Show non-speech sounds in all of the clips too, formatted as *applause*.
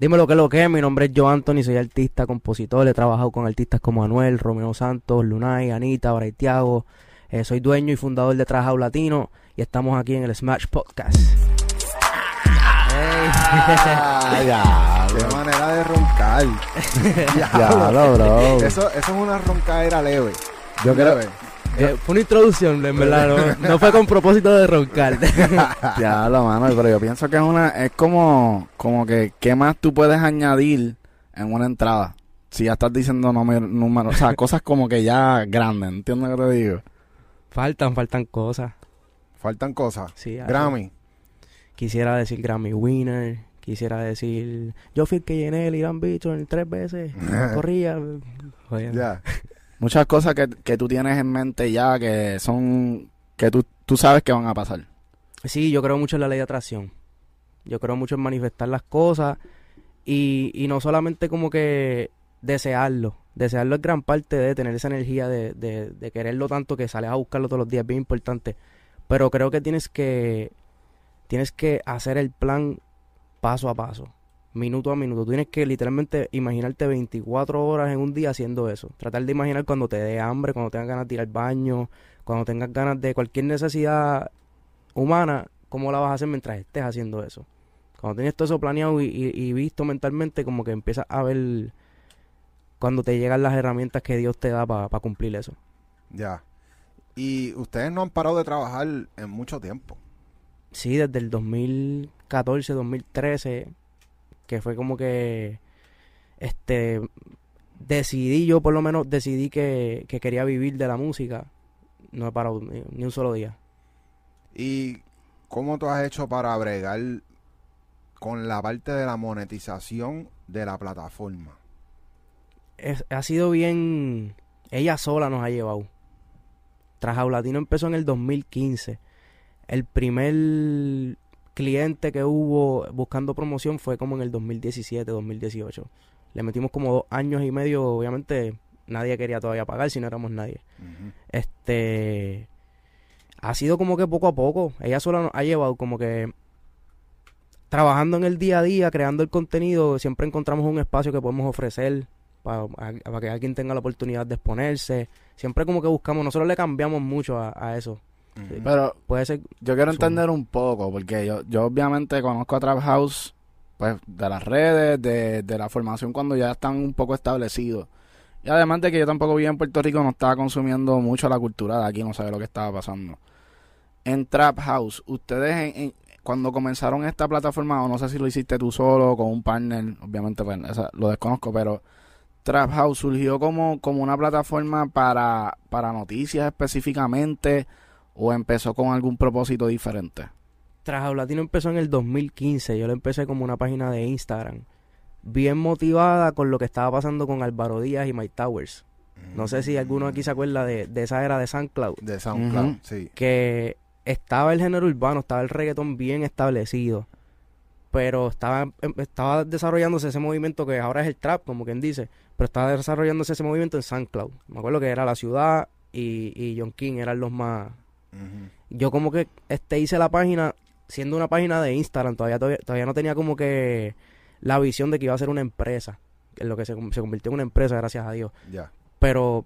Dime lo que es lo que es. Mi nombre es Joe Anthony, soy artista, compositor. He trabajado con artistas como Anuel, Romeo Santos, Lunay, Anita, Braithiago. Eh, soy dueño y fundador de Trajao Latino y estamos aquí en el Smash Podcast. Ah, ya, Qué manera de roncar. *laughs* ya, lo, bro. Eso, eso es una roncadera leve. Yo creo. Eh, fue una introducción, en verdad. No, no fue con propósito de roncar. *laughs* ya lo mano, pero yo pienso que es una, es como, como que, ¿qué más tú puedes añadir en una entrada? Si ya estás diciendo número, número o sea, cosas como que ya grandes, ¿entiendes lo que te digo? faltan, faltan cosas. Faltan cosas. Sí, algo. Grammy. Quisiera decir Grammy Winner. Quisiera decir. Yo fui el que llené el Irán Bicho en tres veces. *laughs* Corría. Ya. Muchas cosas que, que tú tienes en mente ya que son, que tú, tú sabes que van a pasar. Sí, yo creo mucho en la ley de atracción. Yo creo mucho en manifestar las cosas y, y no solamente como que desearlo. Desearlo es gran parte de tener esa energía de, de, de quererlo tanto que sales a buscarlo todos los días, bien importante. Pero creo que tienes que tienes que hacer el plan paso a paso, minuto a minuto. Tú tienes que literalmente imaginarte 24 horas en un día haciendo eso. Tratar de imaginar cuando te dé hambre, cuando tengas ganas de ir al baño, cuando tengas ganas de cualquier necesidad humana, cómo la vas a hacer mientras estés haciendo eso. Cuando tienes todo eso planeado y, y- y visto mentalmente, como que empiezas a ver cuando te llegan las herramientas que Dios te da para cumplir eso. Ya. Y ustedes no han parado de trabajar en mucho tiempo. Sí, desde el 2014, 2013, que fue como que, este, decidí, yo por lo menos decidí que, que quería vivir de la música. No he parado ni, ni un solo día. ¿Y cómo tú has hecho para bregar con la parte de la monetización de la plataforma? Es- ha sido bien, ella sola nos ha llevado. Trajao Latino empezó en el 2015. El primer cliente que hubo buscando promoción fue como en el 2017, 2018. Le metimos como dos años y medio, obviamente nadie quería todavía pagar si no éramos nadie. Este ha sido como que poco a poco, ella sola nos ha llevado como que trabajando en el día a día, creando el contenido, siempre encontramos un espacio que podemos ofrecer para, para que alguien tenga la oportunidad de exponerse. Siempre como que buscamos, nosotros le cambiamos mucho a, a eso. Pero Puede ser yo quiero entender un poco, porque yo, yo obviamente conozco a Trap House, pues, de las redes, de, de la formación cuando ya están un poco establecidos. Y además de que yo tampoco vivía en Puerto Rico, no estaba consumiendo mucho la cultura de aquí, no sabía lo que estaba pasando. En Trap House, ustedes en- en- cuando comenzaron esta plataforma, o no sé si lo hiciste tú solo, con un partner, obviamente pues, esa- lo desconozco, pero Trap House surgió como, como una plataforma para, para noticias específicamente, o empezó con algún propósito diferente. Trajao Latino empezó en el 2015. Yo lo empecé como una página de Instagram. Bien motivada con lo que estaba pasando con Álvaro Díaz y Mike Towers. No sé si alguno aquí se acuerda de, de esa era de SoundCloud. De SoundCloud, sí. Que estaba el género urbano, estaba el reggaetón bien establecido. Pero estaba, em- estaba desarrollándose ese movimiento que ahora es el trap, como quien dice. Pero estaba desarrollándose ese movimiento en SoundCloud. Me acuerdo que era La Ciudad y, y John King eran los más, Yo como que este hice la página siendo una página de Instagram todavía todavía, todavía no tenía como que la visión de que iba a ser una empresa en lo que se, se convirtió en una empresa gracias a Dios. Ya. pero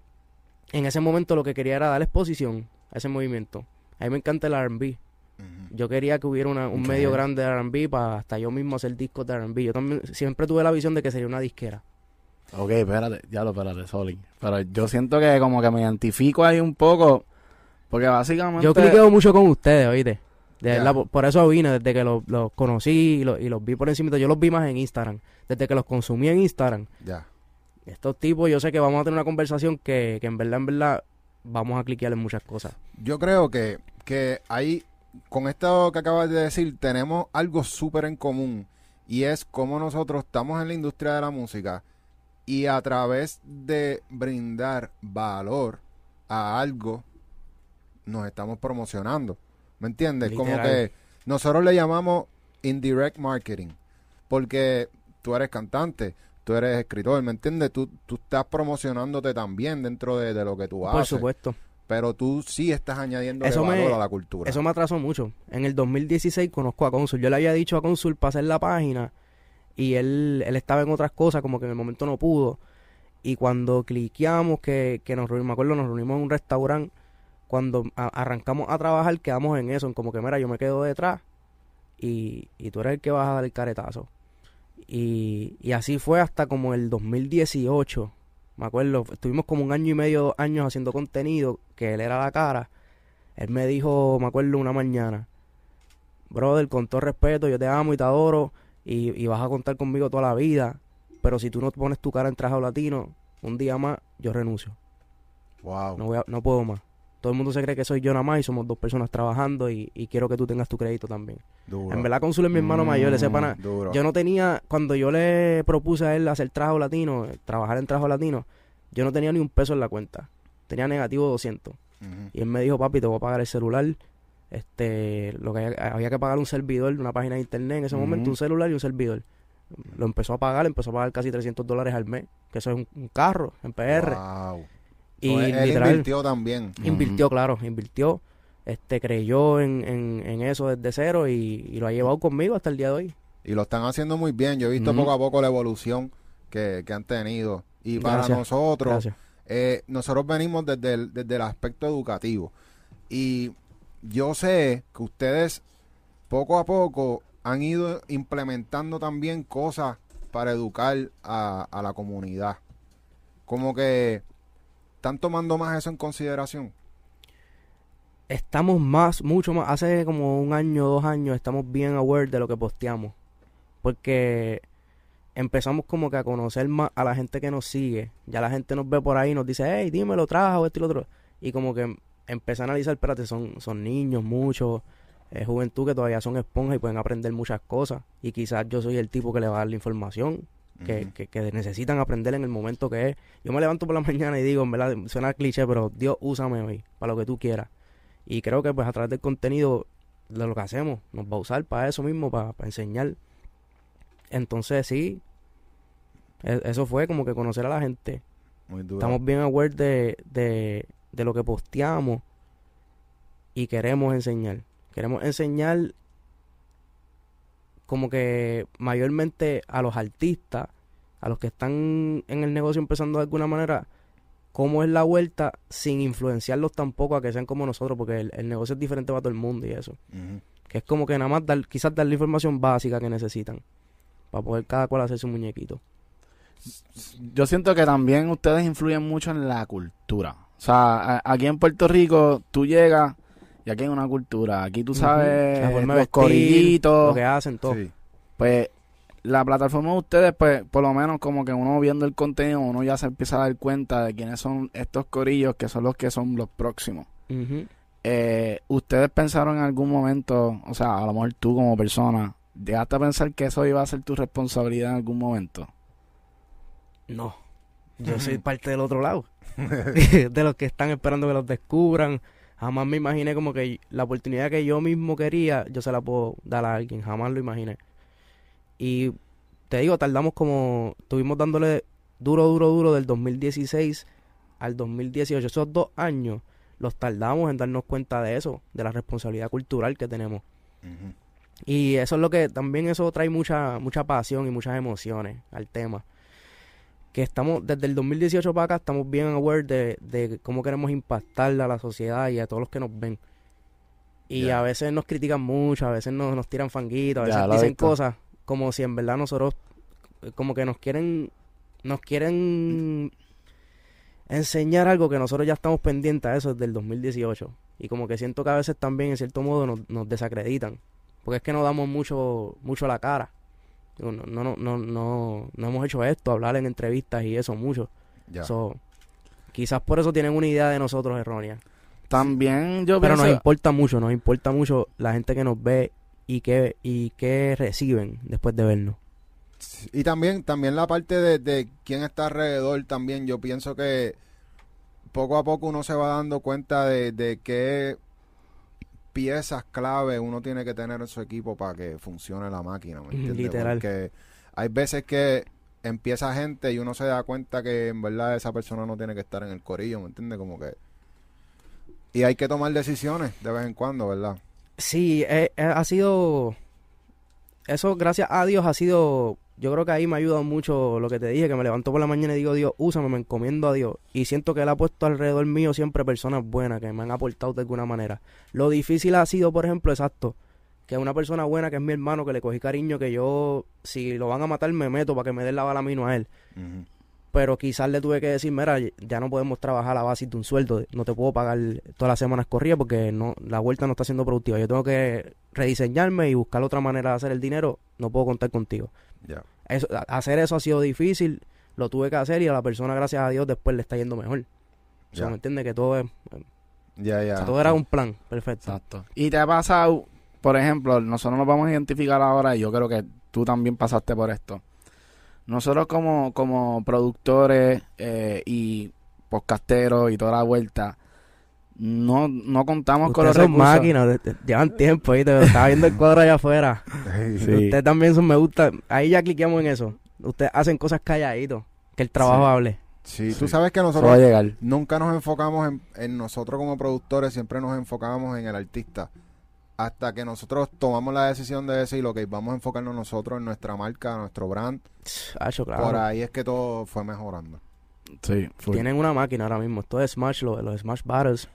en ese momento lo que quería era dar exposición a ese movimiento. A mí me encanta el R&B yo quería que hubiera una- un medio grande de R&B para hasta yo mismo hacer discos de R&B yo también siempre tuve la visión de que sería una disquera. Ok, espérate, ya lo espérate, sorry. Pero yo siento que como que me identifico ahí un poco, porque básicamente... yo cliqueo mucho con ustedes oíste de Ya. verdad, por, por eso vine, desde que los, los conocí y los, y los vi por encima, yo los vi más en Instagram, desde que los consumí en Instagram. Ya. Estos tipos, yo sé que vamos a tener una conversación que, que en verdad, en verdad, vamos a cliquear en muchas cosas. Yo creo que, que ahí, con esto que acabas de decir, tenemos algo súper en común. Y es cómo nosotros estamos en la industria de la música y a través de brindar valor a algo, nos estamos promocionando. ¿Me entiendes? Como que nosotros le llamamos indirect marketing. Porque tú eres cantante, tú eres escritor, ¿me entiendes? Tú, tú estás promocionándote también dentro de, de lo que tú Por haces. supuesto. Pero tú sí estás añadiendo Eso me- a la cultura. Eso me atrasó mucho. En el 2016 conozco a Consul. Yo le había dicho a Consul para hacer la página y él, él estaba en otras cosas, como que en el momento no pudo. Y cuando cliqueamos, que, que nos reunimos, me acuerdo, nos reunimos en un restaurante, cuando a- arrancamos a trabajar, quedamos en eso, en como que, mira, yo me quedo detrás y, y tú eres el que vas a dar el caretazo. Y, y así fue hasta como el 2018, me acuerdo, estuvimos como un año y medio, dos años haciendo contenido, que él era la cara. Él me dijo, me acuerdo, una mañana, brother, con todo respeto, yo te amo y te adoro y, y vas a contar conmigo toda la vida, pero si tú no pones tu cara en traje latino, un día más, yo renuncio. Wow. No, voy a- no puedo más. Todo el mundo se cree que soy yo nada más y somos dos personas trabajando y, y quiero que tú tengas tu crédito también. Duro. En verdad, Consul es mi hermano mayor, ese Mm, pana. Duro. Yo no tenía, cuando yo le propuse a él hacer trabajo latino, eh, trabajar en trabajo latino, yo no tenía ni un peso en la cuenta. Tenía negativo 200. Ujú. Y él me dijo, papi, te voy a pagar el celular. Este, lo que había, había que pagar un servidor, una página de internet en ese momento, un celular y un servidor. Lo empezó a pagar, empezó a pagar casi 300 dólares al mes, que eso es un, un carro en PR. Wow. Y él, literal, invirtió también. invirtió, claro, invirtió. Este, creyó en, en, en eso desde cero y, y lo ha llevado conmigo hasta el día de hoy. Y lo están haciendo muy bien. Yo he visto poco a poco la evolución que, que han tenido. Y para Gracias. nosotros, Gracias. eh, nosotros venimos desde el, desde el aspecto educativo. Y yo sé que ustedes poco a poco han ido implementando también cosas para educar a, a la comunidad. Como que están tomando más eso en consideración. estamos más, mucho más, hace como un año, dos años, estamos bien aware de lo que posteamos. Porque empezamos como que a conocer más a la gente que nos sigue. Ya la gente nos ve por ahí y nos dice, hey, dímelo, trajo esto y lo otro. Y como que empecé a analizar, espérate, son, son niños, muchos, eh, juventud que todavía son esponjas y pueden aprender muchas cosas. Y quizás yo soy el tipo que le va a dar la información que, que, que necesitan aprender en el momento que es. Yo me levanto por la *laughs* mañana y digo, en verdad, suena cliché, pero Dios, úsame hoy para lo que tú quieras. Y creo que pues a través del contenido de lo que hacemos, nos va a usar para eso mismo, para, para enseñar. Entonces sí, e- eso fue como que conocer a la gente. Muy duro. Estamos bien aware de, de, de lo que posteamos y queremos enseñar. Queremos enseñar como que mayormente a los artistas, a los que están en el negocio empezando de alguna manera, cómo es la vuelta sin influenciarlos tampoco a que sean como nosotros, porque el, el negocio es diferente para todo el mundo y eso. Que es como que nada más dar, quizás dar la información básica que necesitan para poder cada cual hacer su muñequito. Yo siento que también ustedes influyen mucho en la cultura. O sea, aquí en Puerto Rico tú llegas y aquí hay una cultura. Aquí tú sabes los vestir, corillitos. lo que hacen, todo. Sí. Pues la plataforma de ustedes, pues por lo menos como que uno viendo el contenido, uno ya se empieza a dar cuenta de quiénes son estos corillos que son los que son los próximos. Eh, ¿Ustedes pensaron en algún momento, o sea, a lo mejor tú como persona, llegaste a pensar que eso iba a ser tu responsabilidad en algún momento? No. Yo soy parte del otro lado. *laughs* *laughs* de los que están esperando que los descubran. Jamás me imaginé como que la oportunidad que yo mismo quería, yo se la puedo dar a alguien. Jamás lo imaginé. Y te digo, tardamos como, estuvimos dándole duro, duro, duro del 2016 al 2018. Esos dos años los tardamos en darnos cuenta de eso, de la responsabilidad cultural que tenemos. Y eso es lo que también eso trae mucha mucha pasión y muchas emociones al tema. Que estamos desde el 2018 para acá estamos bien aware de, de cómo queremos impactar a la sociedad y a todos los que nos ven. Y a veces nos critican mucho, a veces nos, nos tiran fanguitos, a veces dicen visto. cosas como si en verdad nosotros como que nos quieren nos quieren enseñar algo que nosotros ya estamos pendientes a eso desde el 2018 y como que siento que a veces también en cierto modo nos, nos desacreditan porque es que no damos mucho mucho la cara no no no no no, hemos hecho esto hablar en entrevistas y eso mucho. Ya. So, quizás por eso tienen una idea de nosotros errónea. También yo pero pienso... nos importa mucho nos importa mucho la gente que nos ve y que y que reciben después de vernos. Y también, también la parte de, de quién está alrededor también, yo pienso que poco a poco uno se va dando cuenta de, de qué piezas clave uno tiene que tener en su equipo para que funcione la máquina, ¿me entiendes? Literal. Porque hay veces que empieza gente y uno se da cuenta que en verdad esa persona no tiene que estar en el corillo, ¿me entiendes? Como que... Y hay que tomar decisiones de vez en cuando, ¿verdad? Sí, eh, eh, ha sido. Eso, gracias a Dios, ha sido yo creo que ahí me ha ayudado mucho lo que te dije, que me levanto por la mañana y digo, Dios, úsame, me encomiendo a Dios. Y siento que Él ha puesto alrededor mío siempre personas buenas que me han aportado de alguna manera. Lo difícil ha sido, por ejemplo, exacto, que una persona buena, que es mi hermano, que le cogí cariño, que yo, si lo van a matar, me meto para que me den la bala mino a él. Pero quizás le tuve que decir, mira, ya no podemos trabajar a la base de un sueldo, no te puedo pagar todas las semanas corridas porque no la vuelta no está siendo productiva. Yo tengo que rediseñarme y buscar otra manera de hacer el dinero, no puedo contar contigo. Ya. Eso, a- hacer eso ha sido difícil, lo tuve que hacer y a la persona, gracias a Dios, después le está yendo mejor. O sea, Ya. ¿me entiendes? Que todo es, Ya, ya. o sea, todo era un plan perfecto. Exacto. Y te ha pasado, por ejemplo, nosotros nos vamos a identificar ahora y yo creo que tú también pasaste por esto. Nosotros como, como productores eh, y podcasteros y toda la vuelta, no, no contamos con los Ustedes son recursos. máquinas, de- de- llevan tiempo, ¿viste? Estaba viendo el cuadro allá afuera. Sí. Ustedes también son, me gusta, ahí ya cliqueamos en eso. Ustedes hacen cosas calladitos, que el trabajo Sí. hable. Sí, tú sabes que Eso va a nosotros llegar. nunca nos enfocamos en, en nosotros como productores, siempre nos enfocamos en el artista. Hasta que nosotros tomamos la decisión de decir, ok, vamos a enfocarnos nosotros en nuestra marca, nuestro brand. Hacho, claro. Por ahí es que todo fue mejorando. Sí. Tienen una máquina ahora mismo. Esto es Smash, lo- los, Smash Battles.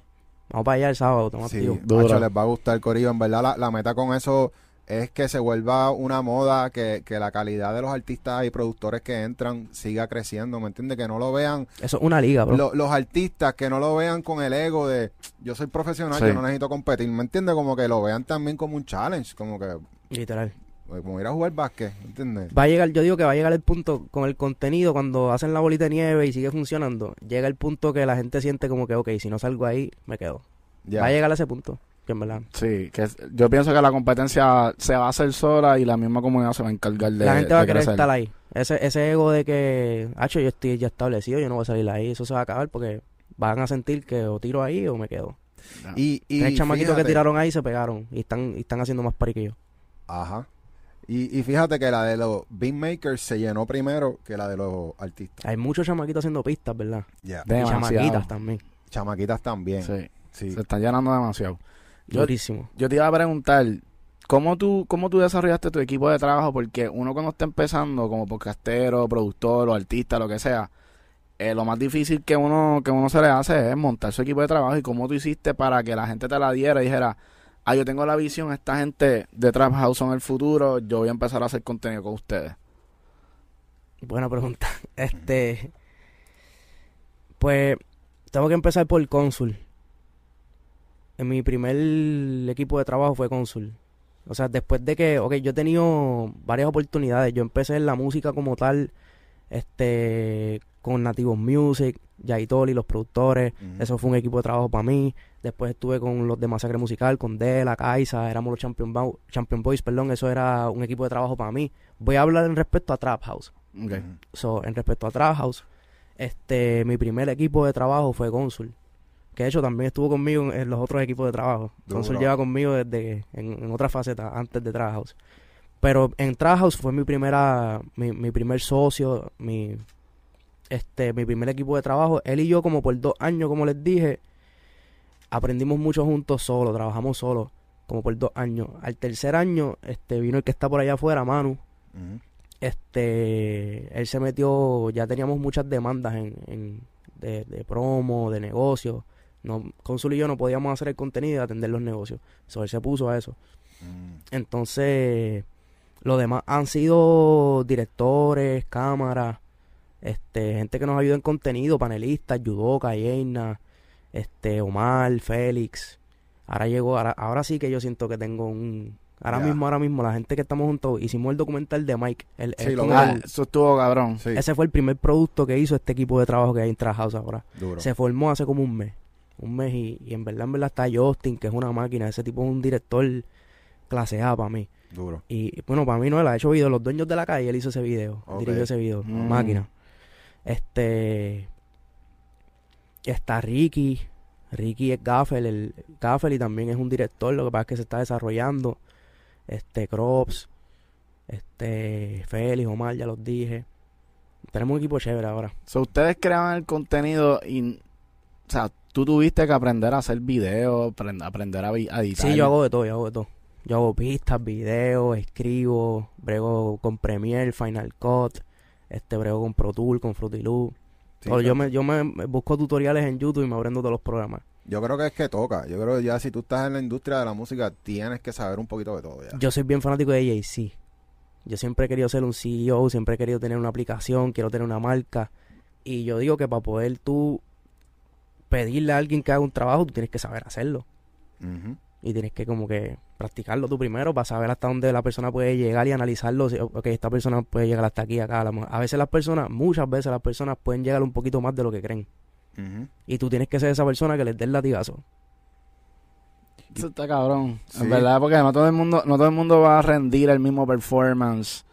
Vamos para allá el sábado, estamos Sí, activos. Macho, les va a gustar, Corillo. En verdad, la, la meta con eso es que se vuelva una moda, que, que la calidad de los artistas y productores que entran siga creciendo, ¿me entiendes? Que no lo vean, Eso es una liga, bro. lo- los artistas, que no lo vean con el ego de yo soy profesional, Sí. yo no necesito competir, ¿me entiendes? Como que lo vean también como un challenge, como que Literal. Como ir a jugar básquet, ¿me entiendes? Va a llegar, yo digo que va a llegar el punto con el contenido cuando hacen la bolita de nieve y sigue funcionando. Llega el punto que la gente siente como que, ok, si no salgo ahí, me quedo. Va a llegar a ese punto, que en verdad. Sí, que es- yo pienso que la competencia se va a hacer sola y la misma comunidad se va a encargar de la gente va a querer crecer. estar ahí. Ese, ese ego de que, hacho, yo estoy ya establecido, yo no voy a salir ahí. Eso se va a acabar porque van a sentir que o tiro ahí o me quedo. Y, y Tres chamaquitos que tiraron ahí se pegaron y están, y están haciendo más pari que yo. Ajá. Y, y fíjate que la de los beatmakers se llenó primero que la de los artistas. Hay muchos chamaquitos haciendo pistas, ¿verdad? Ya. Y Demasiado. chamaquitas también. Chamaquitas también. Sí, Sí. se están llenando demasiado. Yo- Durísimo. Yo te iba a preguntar, ¿cómo tú, ¿cómo tú desarrollaste tu equipo de trabajo? Porque uno cuando está empezando como podcastero, productor o artista, lo que sea, eh, lo más difícil que uno, que uno se le hace es montar su equipo de trabajo y cómo tú hiciste para que la gente te la diera y dijera, ah, yo tengo la visión, esta gente de Trap House son el futuro, yo voy a empezar a hacer contenido con ustedes. Buena pregunta. *laughs* Este. Pues. Tengo que empezar por Consul. En mi primer equipo de trabajo fue Consul. O sea, después de que. Ok, yo he tenido varias oportunidades. Yo empecé en la música como tal. Este. Con Nativos Music. Yaitoli, los productores. Eso fue un equipo de trabajo para mí. Después estuve con los de Masacre Musical, con Dela, Kaisa, éramos los Champion, Bo- Champion Boys, perdón, eso era un equipo de trabajo para mí. Voy a hablar en respecto a Trap House. Ok. Ujú. So, en respecto a Trap House, este, mi primer equipo de trabajo fue Consul. Que de hecho también estuvo conmigo en, en los otros equipos de trabajo. Consul lleva conmigo desde en, en otra faceta, antes de Trap House. Pero en Trap House fue mi primera, mi, mi primer socio, mi, este, mi primer equipo de trabajo. Él y yo como por dos años, como les dije, aprendimos mucho juntos solo, trabajamos solos, como por dos años. Al tercer año, este, vino el que está por allá afuera, Manu este él se metió ya teníamos muchas demandas en, en- de, de promo de negocio no Consul y yo no podíamos hacer el contenido y atender los negocios so, él se puso a eso Mm. entonces lo demás han sido directores cámaras este gente que nos ayuda en contenido panelistas Yudoka Yeina este Omar Félix ahora llegó ahora, ahora sí que yo siento que tengo un ahora mismo ahora mismo la gente que estamos juntos hicimos el documental de Mike el, Sí, el- lo. Ah, el- eso estuvo cabrón. Sí, ese fue el primer producto que hizo este equipo de trabajo que hay en Trap House ahora duro. se formó hace como un mes un mes y, y en verdad en verdad está Justin que es una máquina ese tipo es un director clase A para mí Duro. y bueno, para mí no, él ha hecho video. Los dueños de la calle, él hizo ese video. Dirigió ese video. Mm. Máquina. Este. Está Ricky. Ricky es Gaffel. El, Gaffel y también es un director. Lo que pasa es que se está desarrollando. Este, Crops. Este, Félix, Omar, ya los dije. Tenemos un equipo chévere ahora. So, ustedes creaban el contenido y, o sea, tú tuviste que aprender a hacer videos, aprend- aprender a, a editar. Sí, yo hago de todo, yo hago de todo. Yo hago pistas, videos, escribo, brego con Premiere, Final Cut, este brego con Pro Tool, con Fruity Loop. Sí, yo me, yo me busco tutoriales en YouTube y me aprendo todos los programas. yo creo que es que toca. Yo creo que ya si tú estás en la industria de la música, tienes que saber un poquito de todo ya. Yo soy bien fanático de Jay-Z. Yo siempre he querido ser un CEO, siempre he querido tener una aplicación, quiero tener una marca. Y yo digo que para poder tú pedirle a alguien que haga un trabajo, tú tienes que saber hacerlo. Ujú. Y tienes que como que practicarlo tú primero para saber hasta dónde la persona puede llegar y analizarlo. Si, ok, esta persona puede llegar hasta aquí, acá. A, lo mejor- a veces las personas, muchas veces las personas pueden llegar un poquito más de lo que creen. Y tú tienes que ser esa persona que les dé el latigazo. Eso está cabrón. Sí. En verdad, porque no todo el mundo, no todo el mundo va a rendir el mismo performance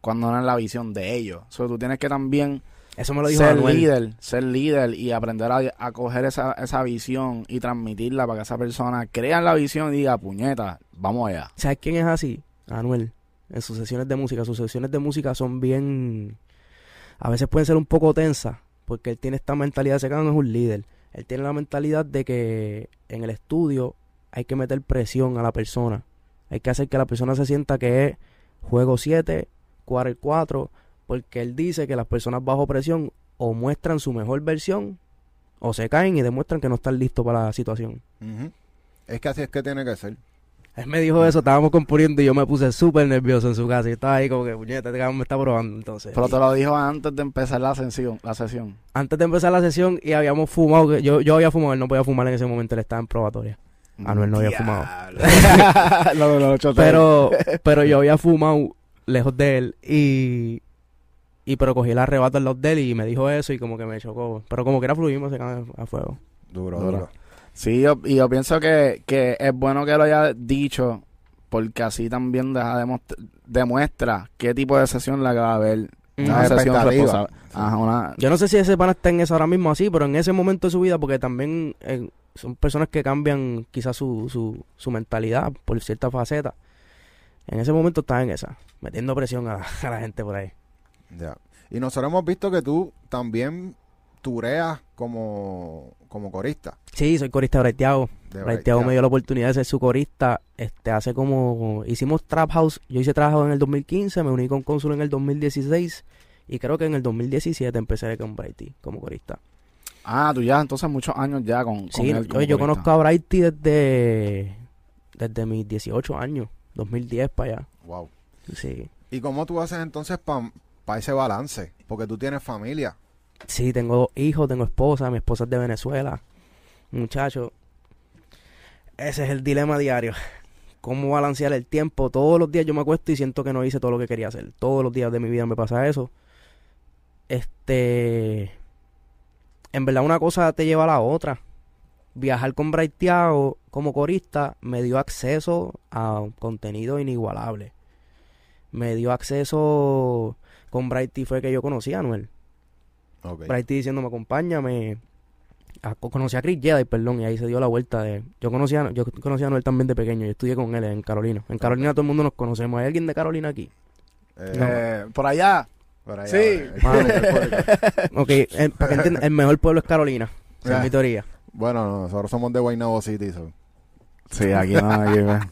cuando no es la visión de ellos. O sea, tú tienes que también Eso me lo dijo ser líder, ser líder y aprender a, a coger esa, esa visión y transmitirla para que esa persona crea en la visión y diga, puñeta, vamos allá. ¿Sabes quién es así? Anuel. En sus sesiones de música. Sus sesiones de música son bien... A veces pueden ser un poco tensas. Porque él tiene esta mentalidad. Ese cabrón es un líder. Él tiene la mentalidad de que en el estudio hay que meter presión a la persona. Hay que hacer que la persona se sienta que es juego 7, quarter 4. Porque él dice que las personas bajo presión o muestran su mejor versión o se caen y demuestran que no están listos para la situación. Es que así es que tiene que ser. Él me dijo eso, estábamos componiendo y yo me puse súper nervioso en su casa. Y estaba ahí como que, puñeta, este me está probando. Entonces, Pero te lo dijo antes de empezar la sesión. La sesión. antes de empezar la sesión y habíamos fumado, yo, yo había fumado, él no podía fumar en ese momento, él estaba en probatoria. Anuel no había fumado. *laughs* no, no, no. Pero, pero yo había fumado lejos de él y, y pero cogí el arrebato al lado de él y me dijo eso y como que me chocó. Pero como que era fluimos a fuego. Duro, Duro. duro. Sí, yo, y yo pienso que, que es bueno que lo haya dicho porque así también deja demostra- demuestra qué tipo de sesión la que va a haber. Una Una sesión responsable. Ajá, una, Yo no sé si ese pana está en eso ahora mismo así, pero en ese momento de su vida, porque también eh, son personas que cambian quizás su, su, su mentalidad por cierta faceta. En ese momento está en esa, metiendo presión a, *laughs* a la gente por ahí. Ya. Y nosotros hemos visto que tú también tureas como, como corista. Sí, soy corista de Braithiago. De Braithiago me dio la oportunidad de ser su corista. Este, hace como, hicimos Trap House, yo hice Trap House en el 2015, me uní con Consul en el 2016 y creo que en el 2017 empecé con Braithy como corista. Ah, tú ya entonces muchos años ya con, con Sí, él yo, como yo corista. conozco a Brighty desde, desde mis 18 años, 2010 para allá. Wow. Sí. ¿Y cómo tú haces entonces para ese balance? Porque tú tienes familia. Sí, tengo dos hijos, tengo esposa, mi esposa es de Venezuela. Muchacho, ese es el dilema diario. *laughs* ¿Cómo balancear el tiempo? Todos los días yo me acuesto y siento que no hice todo lo que quería hacer. Todos los días de mi vida me pasa eso. Este. En verdad, una cosa te lleva a la otra. Viajar con Braithiago como corista me dio acceso a contenido inigualable. Me dio acceso. Con Brighty fue que yo conocí a Anuel. Ok. Brighty diciéndome acompáñame. A- conocí a Chris Jedi, perdón, y ahí se dio la vuelta de... Yo conocí a, yo conocí a Noel también de pequeño, yo estudié con él en Carolina. En Carolina todo el mundo nos conocemos. ¿Hay alguien de Carolina aquí? Eh, Eh, por allá. por allá, sí. Mano, ok, *laughs* el, para que entiendan, el mejor pueblo es Carolina. Ah. mi teoría. Bueno, no, nosotros somos de Guaynabo City. so. Sí, aquí no, aquí. *laughs*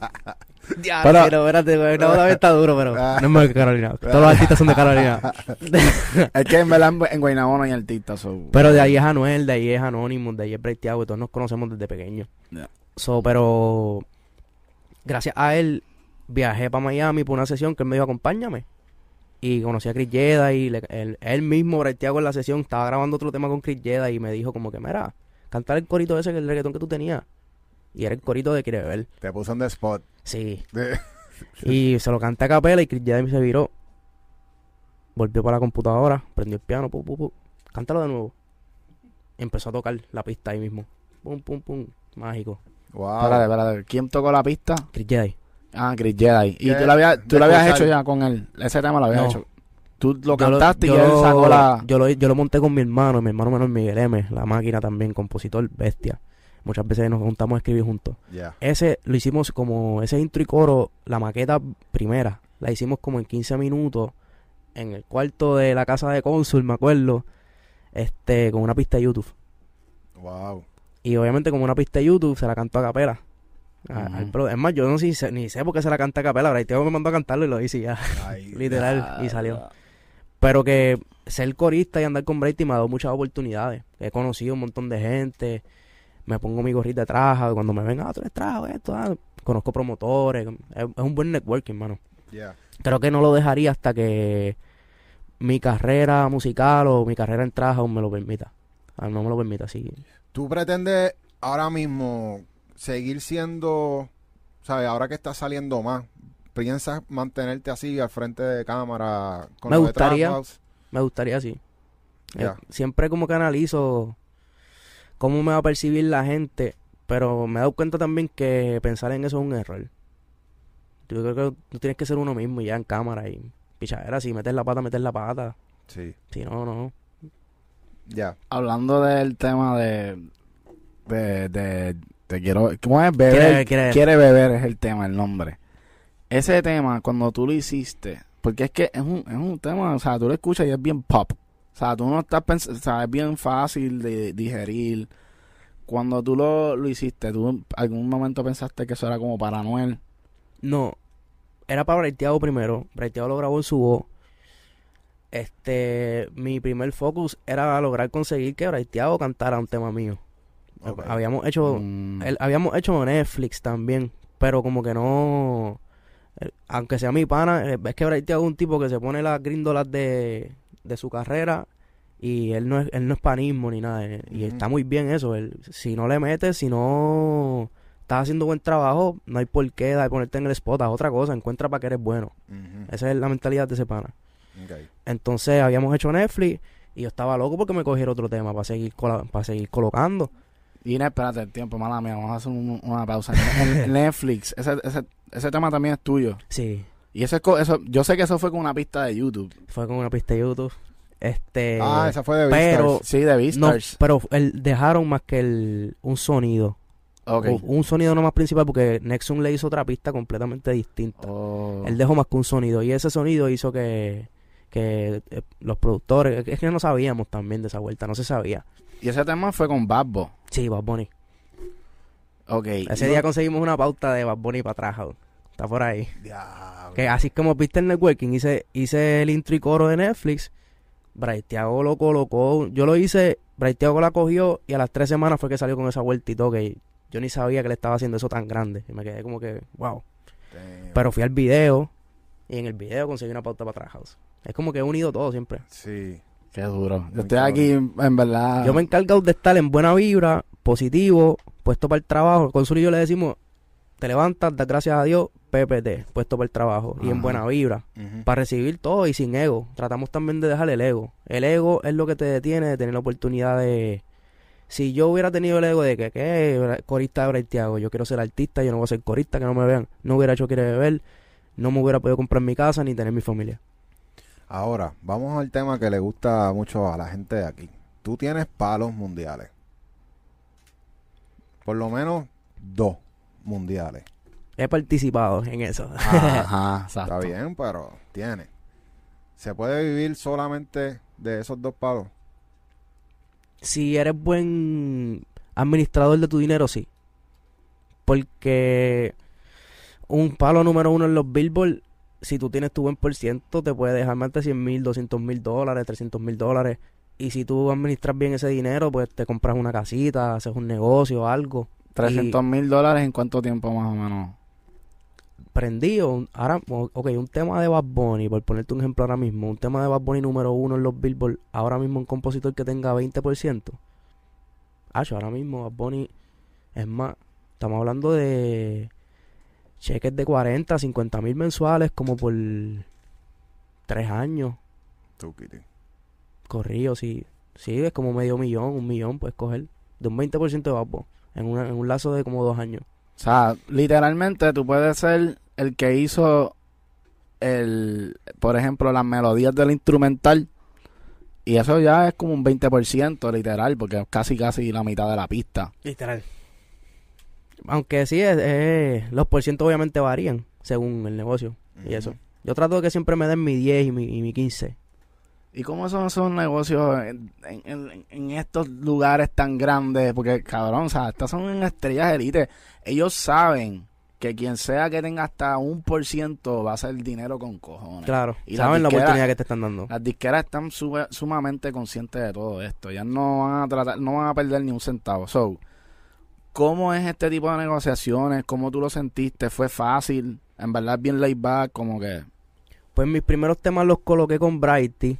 Ya, Pero- pero, espérate, güey, no, también está duro, pero *laughs* no es mejor que Carolina. Todos los artistas son de Carolina. *laughs* Es que en verdad en, Guaynabo no hay artistas. so- Pero de ahí es Anuel, de ahí es Anonymous, de ahí es Breiteago, y todos nos conocemos desde pequeños. Ya. So, pero gracias a él viajé para Miami por una sesión que él me dijo, acompáñame. Y conocí a Chris Jeda y le- él, él mismo, Breiteago, en la sesión, estaba grabando otro tema con Chris Jeda y me dijo como que, mira, cantar el corito ese, que el reggaetón que tú tenías. Y era el corito de Quiere Beber. Te puso en the spot. Sí. De- *laughs* Y se lo canté a capela y Chris Jedi se viró. Volvió para la computadora, prendió el piano, pum, pum, pum. Cántalo de nuevo. Y empezó a tocar la pista ahí mismo. Pum, pum, pum. Mágico. Wow. Espérate, espérate. ¿Quién tocó la pista? Chris Jedi. Ah, Chris Jedi. ¿Y tú lo habías, tú lo habías hecho ya con él? Ese tema lo habías No. hecho. Tú lo Yo lo- cantaste yo y él sacó la... Yo lo, yo lo monté con mi hermano, mi hermano menor Miguel M, la máquina también, compositor, bestia. Muchas veces nos juntamos a escribir juntos. Ese lo hicimos como, ese intro y coro, la maqueta primera, la hicimos como en 15 minutos en el cuarto de la casa de cónsul, me acuerdo, este, con una pista de YouTube. Wow. Y obviamente como una pista de YouTube se la cantó a capela. Es más, yo no sé, sé- ni sé por qué se la canta a capela. Braiteo me mandó a cantarlo y lo hice ya. Ay, *laughs* Literal, y salió. Pero que ser corista y andar con Brady me ha dado muchas oportunidades. He conocido un montón de gente. Me pongo mi gorrita de traja. Cuando me ven, ah, tú eres trajo, esto. ah. Conozco promotores. Es, es un buen networking, mano. yeah. Creo que no lo dejaría hasta que mi carrera musical o mi carrera en traja me lo permita. Ah, no me lo permita, sí. ¿Tú pretendes ahora mismo seguir siendo, sabes, ahora que estás saliendo más, piensas mantenerte así al frente de cámara con Me de gustaría. Me gustaría, sí. Eh, siempre como que analizo cómo me va a percibir la gente, pero me he dado cuenta también que pensar en eso es un error. Yo creo que tú tienes que ser uno mismo y ya en cámara y pichadera, si metes la pata, metes la pata. Sí, Si no, no. ya. Hablando del tema de. de, de te quiero. ¿Cómo es? Beber. Quiere- Quiere, quiere- beber es el tema, el nombre. Ese tema, cuando tú lo hiciste. Porque es que es un, es un tema, o sea, tú lo escuchas y es bien pop. O sea, tú no estás pensando. O sea, es bien fácil de digerir. Cuando tú lo, lo hiciste, ¿tú en algún momento pensaste que eso era como para Noel? No. Era para Braiteado primero. Braiteado lo grabó en su voz. Este, mi primer focus era lograr conseguir que Braiteado cantara un tema mío. Habíamos hecho Mm, El- habíamos hecho Netflix también, pero como que no. eh, Aunque sea mi pana, eh, es que Braithe es un tipo que se pone las grindolas de, de su carrera y él no es, él no es panismo ni nada. eh, Y está muy bien eso. él- si no le metes, si no estás haciendo buen trabajo, no hay por qué dar- ponerte en el spot. Haz otra cosa, encuentra para que eres bueno. Esa es la mentalidad de ese pana. Entonces habíamos hecho Netflix y yo estaba loco porque me cogiera otro tema para seguir, cola- para seguir colocando. Inés, espérate el tiempo, mala mía, vamos a hacer un- una pausa. *laughs* En Netflix, ese, ese, ese tema también es tuyo. Sí, Y eso es co- eso, yo sé que eso fue con una pista de YouTube. fue con una pista de YouTube. Este. ah, esa fue de pero- Beastars. Sí, de No, Beastars. pero el, dejaron más que el, un sonido. Ok. O- un sonido no más principal porque Nexon le hizo otra pista completamente distinta. Oh. Él dejó más que un sonido y ese sonido hizo que, que eh, los productores, es que no sabíamos también de esa vuelta, no se sabía. Y ese tema fue con Babbo. Sí, Bad Bunny. Ok. Ese día conseguimos una pauta de Bad Bunny para atrás. Está por ahí. Diablo. Que así como viste el networking, hice, hice el intro y coro de Netflix. Braithiago lo colocó. Yo lo hice, Braithiago la cogió y a las tres semanas fue que salió con esa vuelta y todo. Que yo ni sabía que le estaba haciendo eso tan grande. Y me quedé como que, wow. Damn. Pero fui al video y en el video conseguí una pauta para. House. Es como que he unido todo siempre. Sí. Qué duro. Muy Yo estoy aquí, en verdad. Yo me he encargado de estar en buena vibra, positivo, puesto para el trabajo. Con Suri y yo le decimos, te levantas, das gracias a Dios, PPT, puesto para el trabajo. Y en buena vibra. Para recibir todo y sin ego. Tratamos también de dejar el ego. El ego es lo que te detiene de tener la oportunidad de... Si yo hubiera tenido el ego de que, ¿qué? Corista de Braithiago, yo quiero ser artista, yo no voy a ser corista, que no me vean. No hubiera hecho quiere beber, no me hubiera podido comprar mi casa ni tener mi familia. Ahora, vamos al tema que le gusta mucho a la gente de aquí. Tú tienes palos mundiales. Por lo menos dos mundiales. He participado en eso. Ajá, *laughs* exacto. Está bien, pero tiene. ¿Se puede vivir solamente de esos dos palos? si eres buen administrador de tu dinero, sí. Porque un palo número uno en los Billboard, si tú tienes tu buen por ciento, te puede dejar más de 100 mil, 200 mil dólares, 300 mil dólares. Y si tú administras bien ese dinero, pues te compras una casita, haces un negocio, algo. 300 mil dólares en cuánto tiempo más o menos. Prendido. un- Ahora, ok, un tema de Bad Bunny, por ponerte un ejemplo ahora mismo, un tema de Bad Bunny número uno en los Billboard, ahora mismo un compositor que tenga 20%. Hacho, ahora mismo Bad Bunny, es más, estamos hablando de cheques de 40, 50 mil mensuales como por tres años, Tú, Kitty. corrido, sí. Sí, es como medio millón, un millón, puedes coger, de un 20% de Bad Bunny, en, una- en un lazo de como dos años. O sea, literalmente tú puedes ser el que hizo el, por ejemplo, las melodías del instrumental y eso ya es como un 20% literal porque es casi casi la mitad de la pista. Literal. Aunque sí, es, es- los porcientos obviamente varían según el negocio y eso. Yo trato de que siempre me den mi 10 y mi, y mi 15. ¿Y cómo son esos negocios en, en- en- en estos lugares tan grandes? Porque, cabrón, o sea, estas son estrellas élite. Ellos saben que quien sea que tenga hasta un por ciento va a hacer dinero con cojones. Claro, Y saben la oportunidad que te están dando. Las disqueras están sube- sumamente conscientes de todo esto. Ya no van a tratar, no van a perder ni un centavo. So, ¿cómo es este tipo de negociaciones? ¿Cómo tú lo sentiste? ¿Fue fácil? En verdad, bien laid back, como que... Pues mis primeros temas los coloqué con Brighty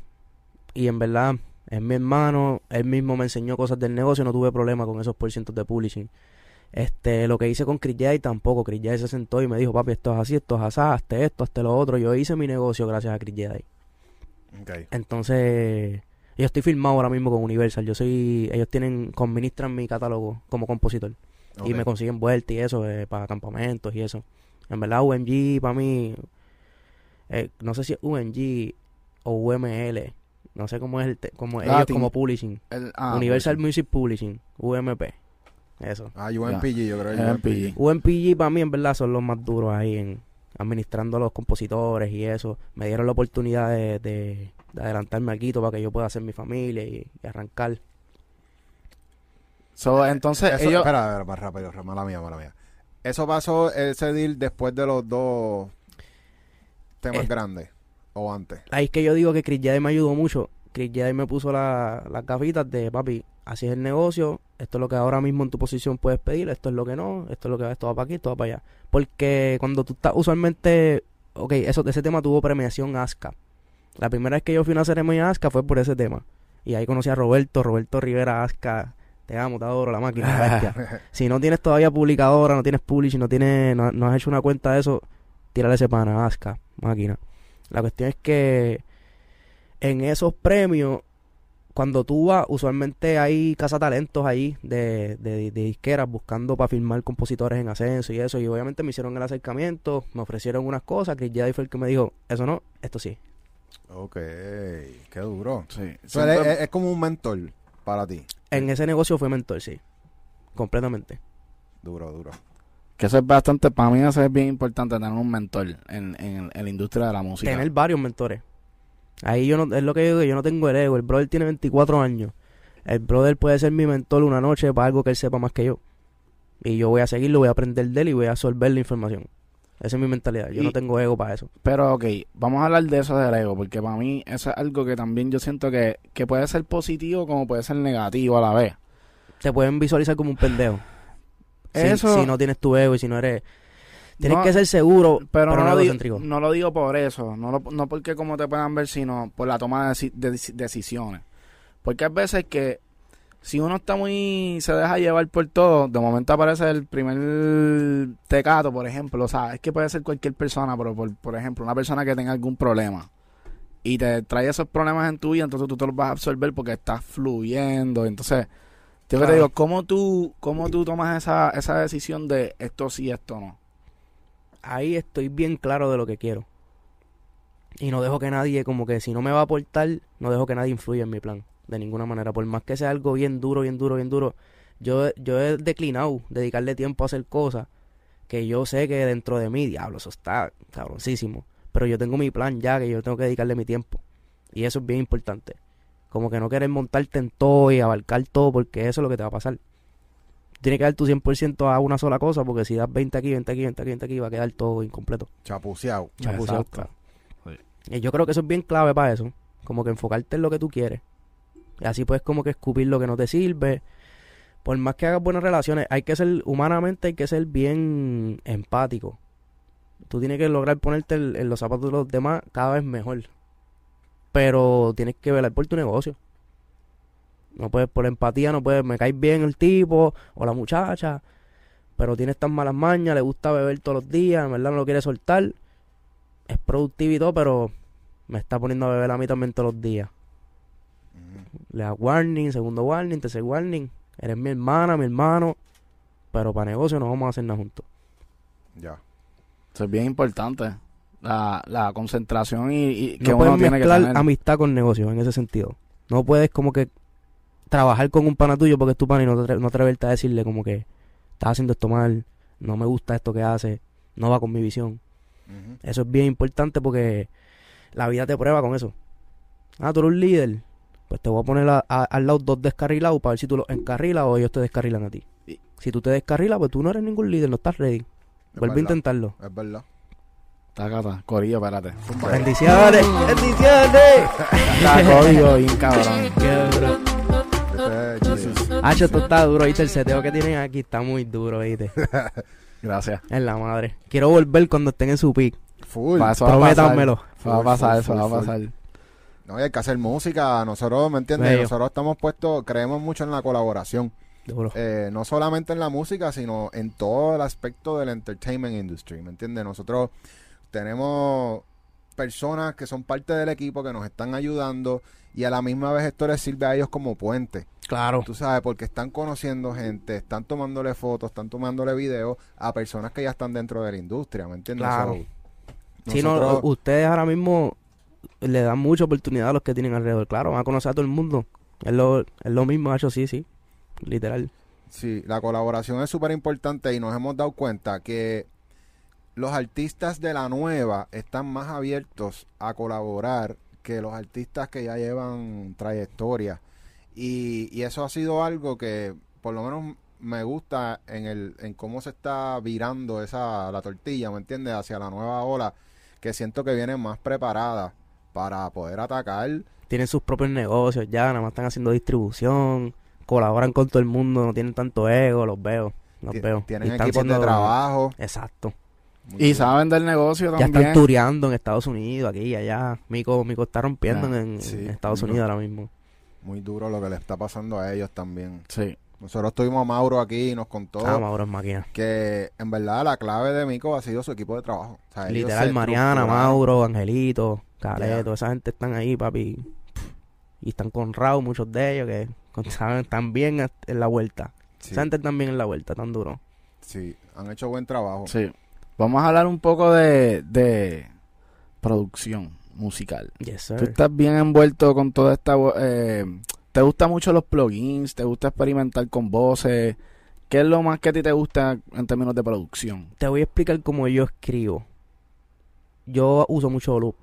y en verdad es mi hermano, él mismo me enseñó cosas del negocio, no tuve problema con esos porcientos de publishing. Este, lo que hice con Chris Jay tampoco, Chris Jay se sentó y me dijo, papi, esto es así, esto es así, hazte esto, hazte lo otro. Yo hice mi negocio gracias a Chris Jay. Entonces, yo estoy firmado ahora mismo con Universal. Yo soy, ellos tienen, administran mi catálogo como compositor. Y me consiguen vueltas y eso, eh, para campamentos y eso. En verdad, UMG para mí, eh, no sé si es UMG o UML, no sé cómo es el, como ellos como publishing. el- ah, Universal Music Publishing, UMP. Eso. Ah, UMPG, yo creo que UMPG. UMPG para mí en verdad son los más duros ahí en administrando a los compositores y eso. Me dieron la oportunidad de, de, de adelantarme aquí para que yo pueda hacer mi familia y, y arrancar. So, entonces, Eso, ellos... Espera, espera, más rápido, mala mía, mala mía. Eso pasó ese deal después de los dos temas Eh. grandes o antes. Ahí es que yo digo que Chris Jedi me ayudó mucho. Chris Jedi me puso la- las gafitas de papi, así es el negocio, esto es lo que ahora mismo en tu posición puedes pedir, esto es lo que no, esto es lo que va, esto va para aquí, esto va para allá. Porque cuando tú estás usualmente, ok, eso, ese tema tuvo premiación ASCA. La primera vez que yo fui a una ceremonia ASCA fue por ese tema. Y ahí conocí a Roberto, Roberto Rivera ASCA. Te amo, te adoro, la máquina. *laughs* Si no tienes todavía publicadora, no tienes publishing, no tienes, no, no has hecho una cuenta de eso, tírale ese pana, Asca, máquina. La cuestión es que en esos premios, cuando tú vas, usualmente hay cazatalentos ahí de, de, de disqueras buscando para firmar compositores en ascenso y eso. Y obviamente me hicieron el acercamiento, me ofrecieron unas cosas. Chris Jedi fue el que me dijo, eso no, esto sí. ok, qué duro. Sí, siempre- es como un mentor para ti. En ese negocio fue mentor, sí. Completamente. Duro, duro. Que eso es bastante, para mí eso es bien importante tener un mentor en, en, en la industria de la música. tener varios mentores. Ahí yo no, es lo que digo, que yo no tengo el ego. El brother tiene 24 años. El brother puede ser mi mentor una noche para algo que él sepa más que yo. Y yo voy a seguirlo, voy a aprender de él y voy a absorber la información. Esa es mi mentalidad. Yo Y- no tengo ego para eso. Pero ok, vamos a hablar de eso del ego, porque para mí eso es algo que también yo siento que, que puede ser positivo como puede ser negativo a la vez. Te pueden visualizar como un pendejo. *sighs* Si, Eso- si no tienes tu ego y si no eres... Tienes No, que ser seguro, Pero, pero, no, lo digo, no lo digo por eso, no, lo- no porque como te puedan ver, sino por la toma de, deci- de deci- decisiones. Porque hay veces que si uno está muy, se deja llevar por todo, de momento aparece el primer tecato, por ejemplo, o sea, es que puede ser cualquier persona, pero por, por ejemplo, una persona que tenga algún problema y te trae esos problemas en tu vida, entonces tú te los vas a absorber porque estás fluyendo, entonces... Yo que te Claro. digo, ¿cómo tú, ¿cómo tú tomas esa, esa decisión de esto sí, esto no? Ahí estoy bien claro de lo que quiero. Y no dejo que nadie, como que si no me va a aportar, no dejo que nadie influya en mi plan. De ninguna manera. Por más que sea algo bien duro, bien duro, bien duro. Yo, yo he declinado dedicarle tiempo a hacer cosas que yo sé que dentro de mí, diablo, eso está cabroncísimo. Pero yo tengo mi plan ya, que yo tengo que dedicarle mi tiempo. Y eso es bien importante. Como que no querer montarte en todo y abarcar todo, porque eso es lo que te va a pasar. Tienes que dar tu 100% a una sola cosa, porque si das 20 aquí, 20 aquí, 20 aquí, 20 aquí, va a quedar todo incompleto. Chapuceado. Chapuceado, claro. Y yo creo que eso es bien clave para eso. Como que enfocarte en lo que tú quieres. Y así puedes como que escupir lo que no te sirve. Por más que hagas buenas relaciones, hay que ser, humanamente hay que ser bien empático. Tú tienes que lograr ponerte en, en los zapatos de los demás cada vez mejor. Pero tienes que velar por tu negocio. No puedes, por empatía, no puedes, me cae bien el tipo o la muchacha, pero tienes tan malas mañas, le gusta beber todos los días, en verdad no lo quiere soltar. Es productivo y todo, pero me está poniendo a beber a mí también todos los días. Ujú. Le da warning, segundo warning, tercer warning. Eres mi hermana, mi hermano, pero para negocio no vamos a hacer nada juntos. Ya. Eso es bien importante. La, la concentración y, y que no uno puedes tiene que tener. amistad con negocio en ese sentido. No puedes como que trabajar con un pana tuyo porque es tu pana y no, te, atre- no atreverte a decirle como que estás haciendo esto mal, no me gusta esto que hace, no va con mi visión. Eso es bien importante porque la vida te prueba con eso. Ah, tú eres un líder. Pues te voy a poner a- a- al lado dos descarrilados para ver si tú los encarrilas o ellos te descarrilan a ti. Y- Si tú te descarrilas, pues tú no eres ningún líder, no estás ready. Es Vuelve a intentarlo. Es verdad. Tacata, corillo, espérate. Bendiciones, bendiciones. Está código bien cabrón. Hacho, esto está duro, ¿viste? El seteo que tienen aquí está muy duro, ¿viste? *laughs* Gracias. Es la madre. Quiero volver cuando estén en su pick. Full. Va, eso va a pasar. Eso va a pasar, Full, eso full, va a full. pasar. No, y hay que hacer música. Nosotros, ¿me entiendes? Bello. Nosotros estamos puestos, creemos mucho en la colaboración. Duro. Eh, no solamente en la música, sino en todo el aspecto del entertainment industry, ¿me entiendes? Nosotros tenemos personas que son parte del equipo que nos están ayudando y a la misma vez esto les sirve a ellos como puente. Claro. Tú sabes, porque están conociendo gente, están tomándole fotos, están tomándole videos a personas que ya están dentro de la industria, ¿me entiendes? Claro. Si no, ustedes ahora mismo le dan mucha oportunidad a los que tienen alrededor. Claro, van a conocer a todo el mundo. Es lo, es lo mismo, hecho sí, sí. Literal. Sí, la colaboración es súper importante y nos hemos dado cuenta que los artistas de la nueva están más abiertos a colaborar que los artistas que ya llevan trayectoria. Y, y eso ha sido algo que por lo menos me gusta en el en cómo se está virando esa la tortilla, ¿me entiendes? Hacia la nueva ola, que siento que viene más preparada para poder atacar. Tienen sus propios negocios ya, nada más están haciendo distribución. Colaboran con todo el mundo, no tienen tanto ego, los veo. Los veo. Tienen equipos de trabajo. Exacto. Muy Y saben del negocio Ya también. están tureando en Estados Unidos, aquí y allá. Mico, Mico está rompiendo en, sí, en Estados. Unidos ahora mismo. Muy duro lo que le está pasando a ellos también. Sí. Nosotros tuvimos a Mauro aquí y nos contó Ah, Mauro es máquina. que en verdad la clave de Mico ha sido su equipo de trabajo. O sea, ellos Literal, Mariana. Mauro, Angelito, Caleto, Ya. esa gente están ahí, papi. Y están con Raúl, muchos de ellos que con- *laughs* saben, están bien en la vuelta. Sí, Esa gente están bien en la vuelta, tan duro. sí, han hecho buen trabajo. Sí. Vamos a hablar un poco de, de producción musical. Yes, Tú estás bien envuelto con toda esta... Eh, ¿Te gustan mucho los plugins? ¿Te gusta experimentar con voces? ¿Qué es lo más que a ti te gusta en términos de producción? Te voy a explicar cómo yo escribo. Yo uso mucho loop.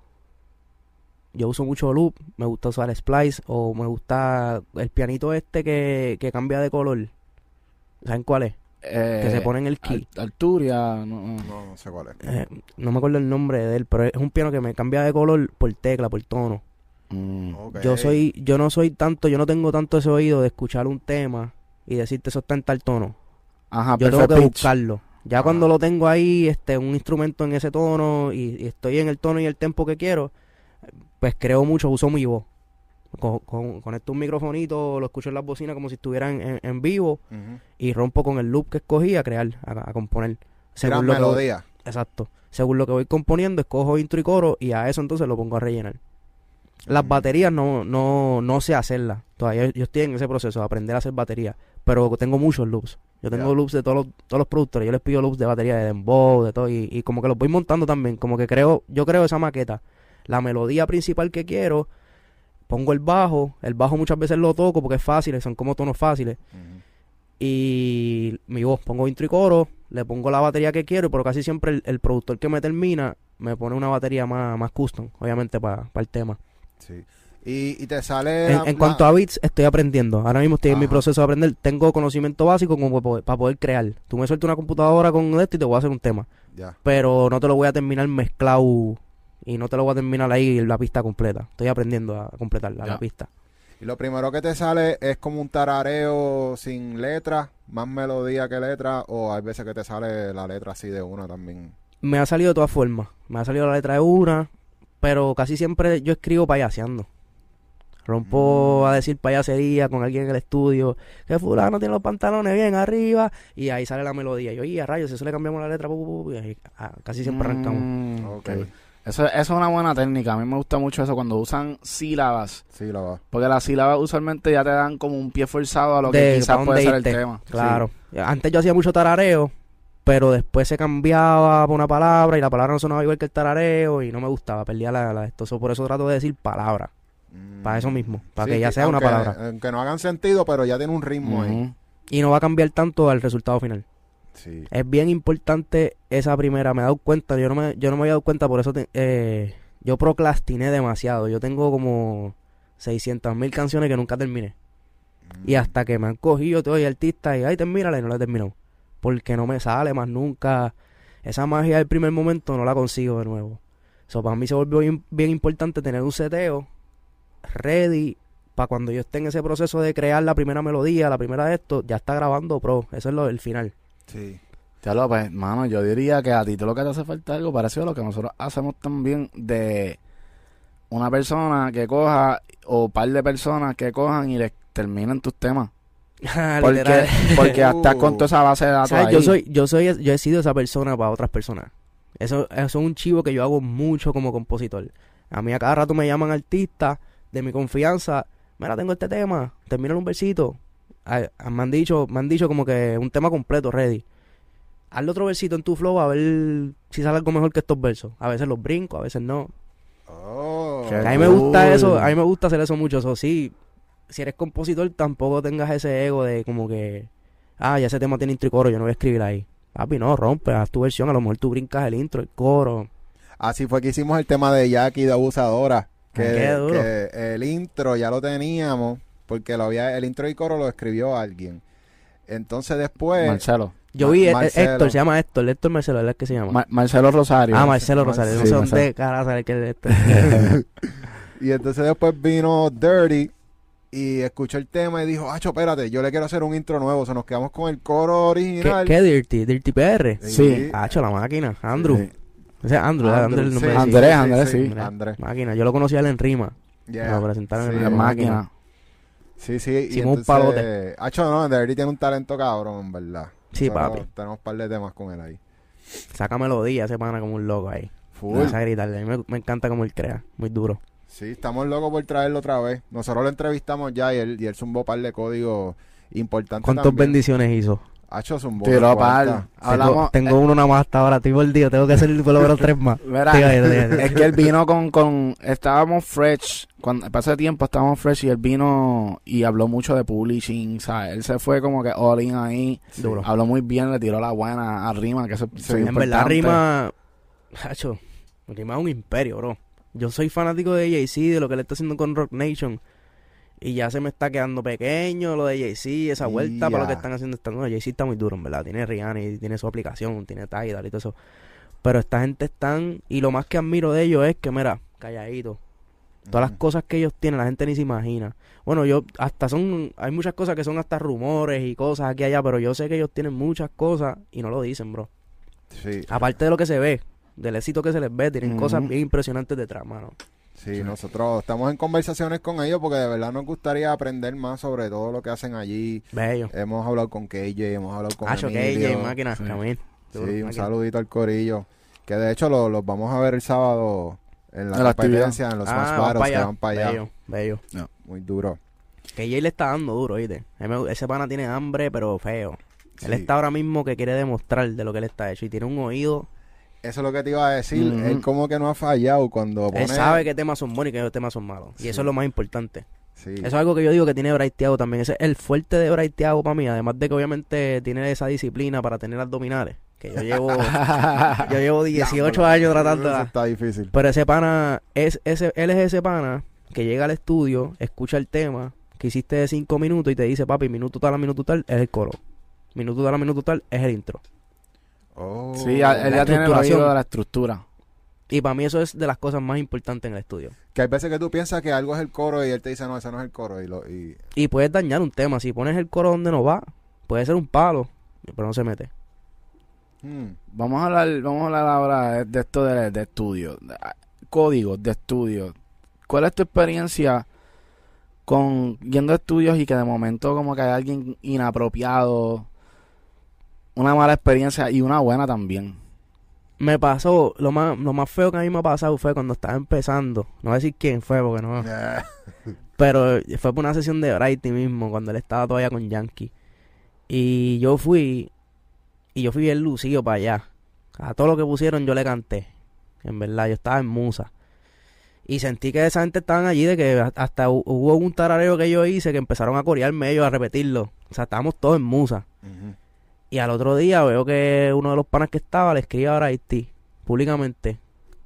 Yo uso mucho loop, me gusta usar splice o me gusta el pianito este que, que cambia de color. ¿Saben cuál es? Eh, que se pone en el key. Al- Arturia. no, no. No, sé cuál es. Eh, no me acuerdo el nombre de él, pero es un piano que me cambia de color por tecla, por tono. Mm. Yo soy, yo no soy tanto, yo no tengo tanto ese oído de escuchar un tema y decirte eso está en tal tono. Ajá, Yo tengo que pitch. buscarlo. Ya Ajá. cuando lo tengo ahí, este, un instrumento en ese tono y, y estoy en el tono y el tempo que quiero, pues creo mucho, uso mi voz. Con, con, conecto un microfonito, lo escucho en las bocinas como si estuvieran en, en vivo y rompo con el loop que escogí a crear, a, a componer. Tiran lo que voy- melodía. exacto. Según lo que voy componiendo, escojo intro y coro y a eso entonces lo pongo a rellenar. Las baterías no, no, no sé hacerlas. Todavía yo estoy en ese proceso de aprender a hacer baterías. Pero tengo muchos loops. Yo tengo loops de todos los, todos los productores. Yo les pido loops de batería de dembow, de todo. Y, y como que los voy montando también. Como que creo, yo creo esa maqueta. La melodía principal que quiero, pongo el bajo. El bajo muchas veces lo toco porque es fácil, son como tonos fáciles. Y mi voz, pongo intro y coro, le pongo la batería que quiero, pero casi siempre el, el productor que me termina me pone una batería más, más custom, obviamente para el tema. Sí. Y, y te sale... En, la- cuanto a beats, estoy aprendiendo. Ahora mismo estoy en mi proceso de aprender. Tengo conocimiento básico como para poder crear. Tú me sueltas una computadora con esto y te voy a hacer un tema. Ya. Pero no te lo voy a terminar mezclado y no te lo voy a terminar ahí la pista completa. Estoy aprendiendo a completar la, pista. Y lo primero que te sale es como un tarareo sin letra, más melodía que letra, o hay veces que te sale la letra así de una también. Me ha salido de todas formas. Me ha salido la letra de una, pero casi siempre yo escribo payaseando. Rompo Mm. a decir payasería con alguien en el estudio. Que fulano tiene los pantalones bien arriba. Y ahí sale la melodía. Y yo, y a rayos, eso le cambiamos la letra. pu, pu, pu", y ahí, ah, casi siempre arrancamos. Mm. Eso, eso es una buena técnica. A mí me gusta mucho eso cuando usan sílabas. Sí, lo va. Porque las sílabas usualmente ya te dan como un pie forzado a lo De que quizás puede ser el tema. Claro. Antes yo hacía mucho tarareo. Pero después se cambiaba por una palabra y la palabra no sonaba igual que el tarareo y no me gustaba, perdía la, la esto. So, por eso trato de decir palabra, Mm. para eso mismo, para Sí, que ya sea una palabra. Aunque no hagan sentido, pero ya tiene un ritmo ahí. Y no va a cambiar tanto al resultado final. Sí. Es bien importante esa primera, me he dado cuenta, yo no me, yo no me había dado cuenta, por eso te- eh, yo procrastiné demasiado. Yo tengo como 600 mil canciones que nunca terminé. Mm. Y hasta que me han cogido todo y artistas y ay, termínala y no la he terminado. Porque no me sale más nunca. Esa magia del primer momento no la consigo de nuevo. So, para mí se volvió bien, bien importante tener un seteo ready para cuando yo esté en ese proceso de crear la primera melodía, la primera de esto, ya está grabando pro. Eso es lo del final. Sí. Ya lo, pues, mano, yo diría que a ti todo lo que te hace falta es algo parecido a lo que nosotros hacemos también de una persona que coja o par de personas que cojan y les terminen tus temas. *laughs* Porque, porque estás con toda esa base de datos. Yo soy, yo soy, yo he sido esa persona para otras personas. Eso, eso es un chivo que yo hago mucho como compositor. A mí a cada rato me llaman artistas de mi confianza. Mira, tengo este tema, termina un versito. Me han dicho, me han dicho como que un tema completo, ready. Hazle otro versito en tu flow a ver si sale algo mejor que estos versos. A veces los brinco, a veces no. Oh. A mí me gusta cool. eso, a mí me gusta hacer eso mucho. Eso sí, si eres compositor, tampoco tengas ese ego de como que, ah, ya ese tema tiene intro y coro, yo no voy a escribir ahí. Papi, no, rompe, haz tu versión, a lo mejor tú brincas el intro, el coro. Así fue que hicimos el tema de Jackie de Abusadora. Que, Ah, duro. que el intro ya lo teníamos, porque lo había, el intro y coro lo escribió alguien. Entonces después, Marcelo. Yo vi, eh, Marcelo. Héctor, se llama Héctor, Héctor Marcelo, ¿verdad que se llama? Ma- Marcelo Rosario. ah, Marcelo Rosario, no Sí, sé Marcelo. dónde cara saber que es Héctor. *laughs* y entonces después vino Dirty y escuchó el tema y dijo, Acho, espérate, yo le quiero hacer un intro nuevo. O sea, nos quedamos con el coro ¿Qué, original. ¿Qué Dirty? ¿Dirty PR? Sí. Hacho, la máquina, Andrew. Sí. Ese es Andrew. Andrew, el nombre sí. de- Andrés, Andrés, sí. Andrés. Máquina, yo lo conocí a él en Rima. Yeah. Lo presentaron en Sí, La la máquina. Sí, sí. Y un entonces, palote. Hacho, no, Dirty tiene un talento cabrón, en verdad. Sí, papi. Tenemos un par de temas con él ahí. Saca melodía ese pana como un loco ahí. Full. A gritarle. A mí me, me encanta cómo él crea. Muy duro. Sí, estamos locos por traerlo otra vez. Nosotros lo entrevistamos ya y él, y él zumbó un par de códigos importantes ¿Cuántas bendiciones hizo? Hacho zumbó Tiró par. Hablamos. tengo, tengo uno nada más hasta ahora. Estoy mordido. Tengo que hacer por lo menos tres más. *laughs* Es que él vino con, con estábamos fresh, cuando pasó el tiempo estábamos fresh y él vino y habló mucho de publishing, ¿sabes? Él se fue como que all in ahí, Duro. habló muy bien, le tiró la buena a Rima, que eso es en importante. verdad, Rima. Hacho, Rima es un imperio, bro. Yo soy fanático de Jay-Z, de lo que él está haciendo con Rock Nation. Y ya se me está quedando pequeño lo de Jay-Z, esa vuelta para lo que están haciendo. Esta... No, Jay-Z está muy duro, en verdad. Tiene Rihanna y tiene su aplicación, tiene Tidal y todo eso. Pero esta gente están. Y lo más que admiro de ellos es que, mira, calladito. Todas las cosas que ellos tienen, la gente ni se imagina. Bueno, yo hasta son, hay muchas cosas que son hasta rumores y cosas aquí y allá, pero yo sé que ellos tienen muchas cosas y no lo dicen, bro. Sí, Aparte de lo que se ve, del éxito que se les ve, tienen cosas bien impresionantes detrás, mano. Sí, nosotros estamos en conversaciones con ellos porque de verdad nos gustaría aprender más sobre todo lo que hacen allí. Bello. Hemos hablado con KJ, hemos hablado con Hacho, Emilio. KJ, máquina, Sí. Camil. Sí, un máquina. saludito al corillo. Que de hecho lo- los vamos a ver el sábado en la la competencia, en los Ah, Battles, pa' que van para allá. Bello, bello. Muy duro. KJ le está dando duro, me- Ese pana tiene hambre, pero feo. Él está ahora mismo que quiere demostrar de lo que él está hecho y tiene un oído. Eso es lo que te iba a decir. Ujú. Él como que no ha fallado cuando pone... Él sabe qué temas son buenos y qué temas son malos. Y eso es lo más importante. Sí. Eso es algo que yo digo que tiene Thiago también. Ese es el fuerte de Thiago para mí. Además de que obviamente tiene esa disciplina para tener abdominales. Que yo llevo, *laughs* yo llevo 18 años tratando. Eso está difícil. Pero ese pana, es ese, él es ese pana que llega al estudio, escucha el tema que hiciste de 5 minutos y te dice, papi, minuto tal a minuto tal es el coro. Minuto tal a minuto tal es el intro. Oh. Sí, ya- él La ya tiene el oído de la estructura. Y para mí eso es de las cosas más importantes en el estudio. Que hay veces que tú piensas que algo es el coro y él te dice, no, ese no es el coro. Y, lo, y... Y puedes dañar un tema. Si pones el coro donde no va, puede ser un palo, pero no se mete. Hmm. Vamos a hablar, vamos a hablar ahora de, de esto de, de estudio, de- ah, códigos de estudio. ¿Cuál es tu experiencia con yendo a estudios y que de momento como que hay alguien inapropiado, una mala experiencia y una buena también? Me pasó, lo más, lo más feo que a mí me ha pasado fue cuando estaba empezando. No voy a decir quién fue porque no. *laughs* Pero fue por una sesión de Brighty mismo, cuando él estaba todavía con Yankee. Y yo fui, y yo fui bien lucido para allá. A todo lo que pusieron yo le canté. En verdad, yo estaba en musa. Y sentí que esa gente estaban allí de que hasta hu- hubo un tarareo que yo hice que empezaron a corearme ellos, a repetirlo. O sea, estábamos todos en musa. Ujú. Y al otro día veo que uno de los panas que estaba le escribe a Brighty públicamente.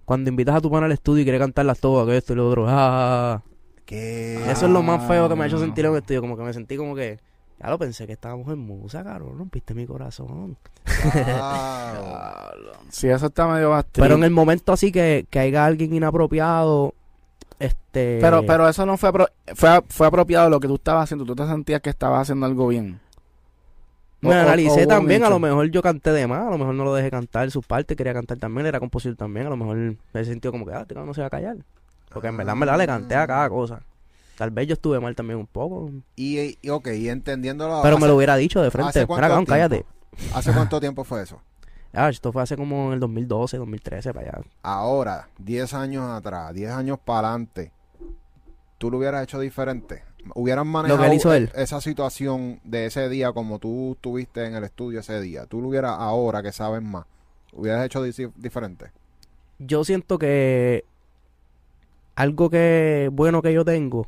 Cuando invitas a tu pana al estudio y quiere cantarlas todas, que esto y lo otro. ah, ah, ah. ¿Qué? Eso es lo más feo que me ha hecho Ah. sentir en el estudio. Como que me sentí como que. Ya lo pensé que estábamos en musa, cabrón. Rompiste mi corazón. Wow. *laughs* Sí, eso está medio bastante. Pero en el momento así que, que haya alguien inapropiado. Este. Pero, pero eso no fue, apro- fue, fue apropiado lo que tú estabas haciendo. Tú te sentías que estabas haciendo algo bien. Me O- analicé o también, a lo mejor yo canté de más, a lo mejor no lo dejé cantar su parte, quería cantar también, era compositor también, a lo mejor me sentido como que, ah, este no se va a callar. Porque en verdad, en verdad le canté a cada cosa. Tal vez yo estuve mal también un poco, Y, y, ok, y entendiéndolo. pero hace, me lo hubiera dicho de ¿hace frente. Mira, cabrón, cállate. ¿Hace cuánto tiempo fue eso? *laughs* Ah, esto fue hace como en el 2012, 2013, para allá. Ahora, 10 años atrás, 10 años para adelante, ¿tú lo hubieras hecho diferente? ¿Hubieran manejado hizo e- él. esa situación de ese día como tú estuviste en el estudio ese día? ¿Tú lo hubieras ahora que sabes más? ¿Hubieras hecho diferente? Yo siento que algo que bueno que yo tengo,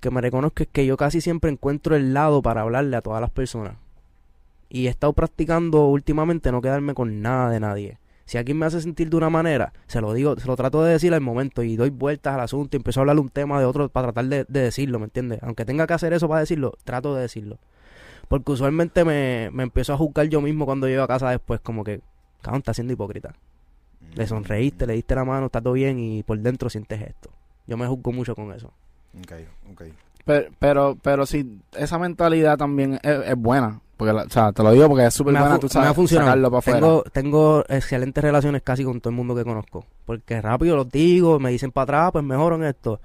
que me reconozco, es que yo casi siempre encuentro el lado para hablarle a todas las personas. Y he estado practicando últimamente no quedarme con nada de nadie. Si alguien me hace sentir de una manera, se lo digo, se lo trato de decir al momento y doy vueltas al asunto y empiezo a hablarle un tema de otro para tratar de, de decirlo, ¿me entiendes? Aunque tenga que hacer eso para decirlo, trato de decirlo. Porque usualmente me, me empiezo a juzgar yo mismo cuando llego a casa después, como que, cabrón, está siendo hipócrita. Le sonreíste, le diste la mano, está todo bien y por dentro sientes esto. Yo me juzgo mucho con eso. Ok, ok. Pero, pero, pero sí, esa mentalidad también es, es buena. Porque, la- o sea, te lo digo porque es súper buena. Tú me sabes ha funcionado. sacarlo para afuera. Tengo, tengo excelentes relaciones casi con todo el mundo que conozco. Porque rápido los digo, me dicen para atrás, pues mejoro en esto.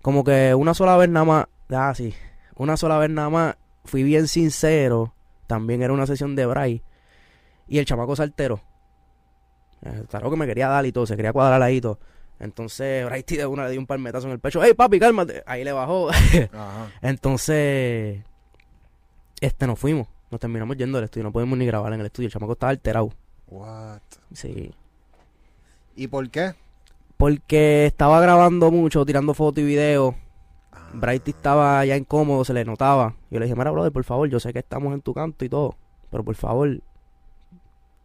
Como que una sola vez nada más, ah, sí, una sola vez nada más, fui bien sincero. También era una sesión de Bray. Y el chamaco saltero. Eh, Claro que me quería dar y todo, se quería cuadrar ahí y todo. Entonces, Bray de una le dio un palmetazo en el pecho. ¡Ey, papi, cálmate! Ahí le bajó. *laughs* Ajá. Entonces, este nos fuimos. Nos terminamos yendo del estudio. No podemos ni grabar en el estudio. El chamaco estaba alterado. What? Sí. ¿Y por qué? Porque estaba grabando mucho, tirando fotos y videos. Ah, Brighty estaba ya incómodo, se le notaba. Yo le dije, mira, brother, por favor, yo sé que estamos en tu canto y todo. Pero por favor,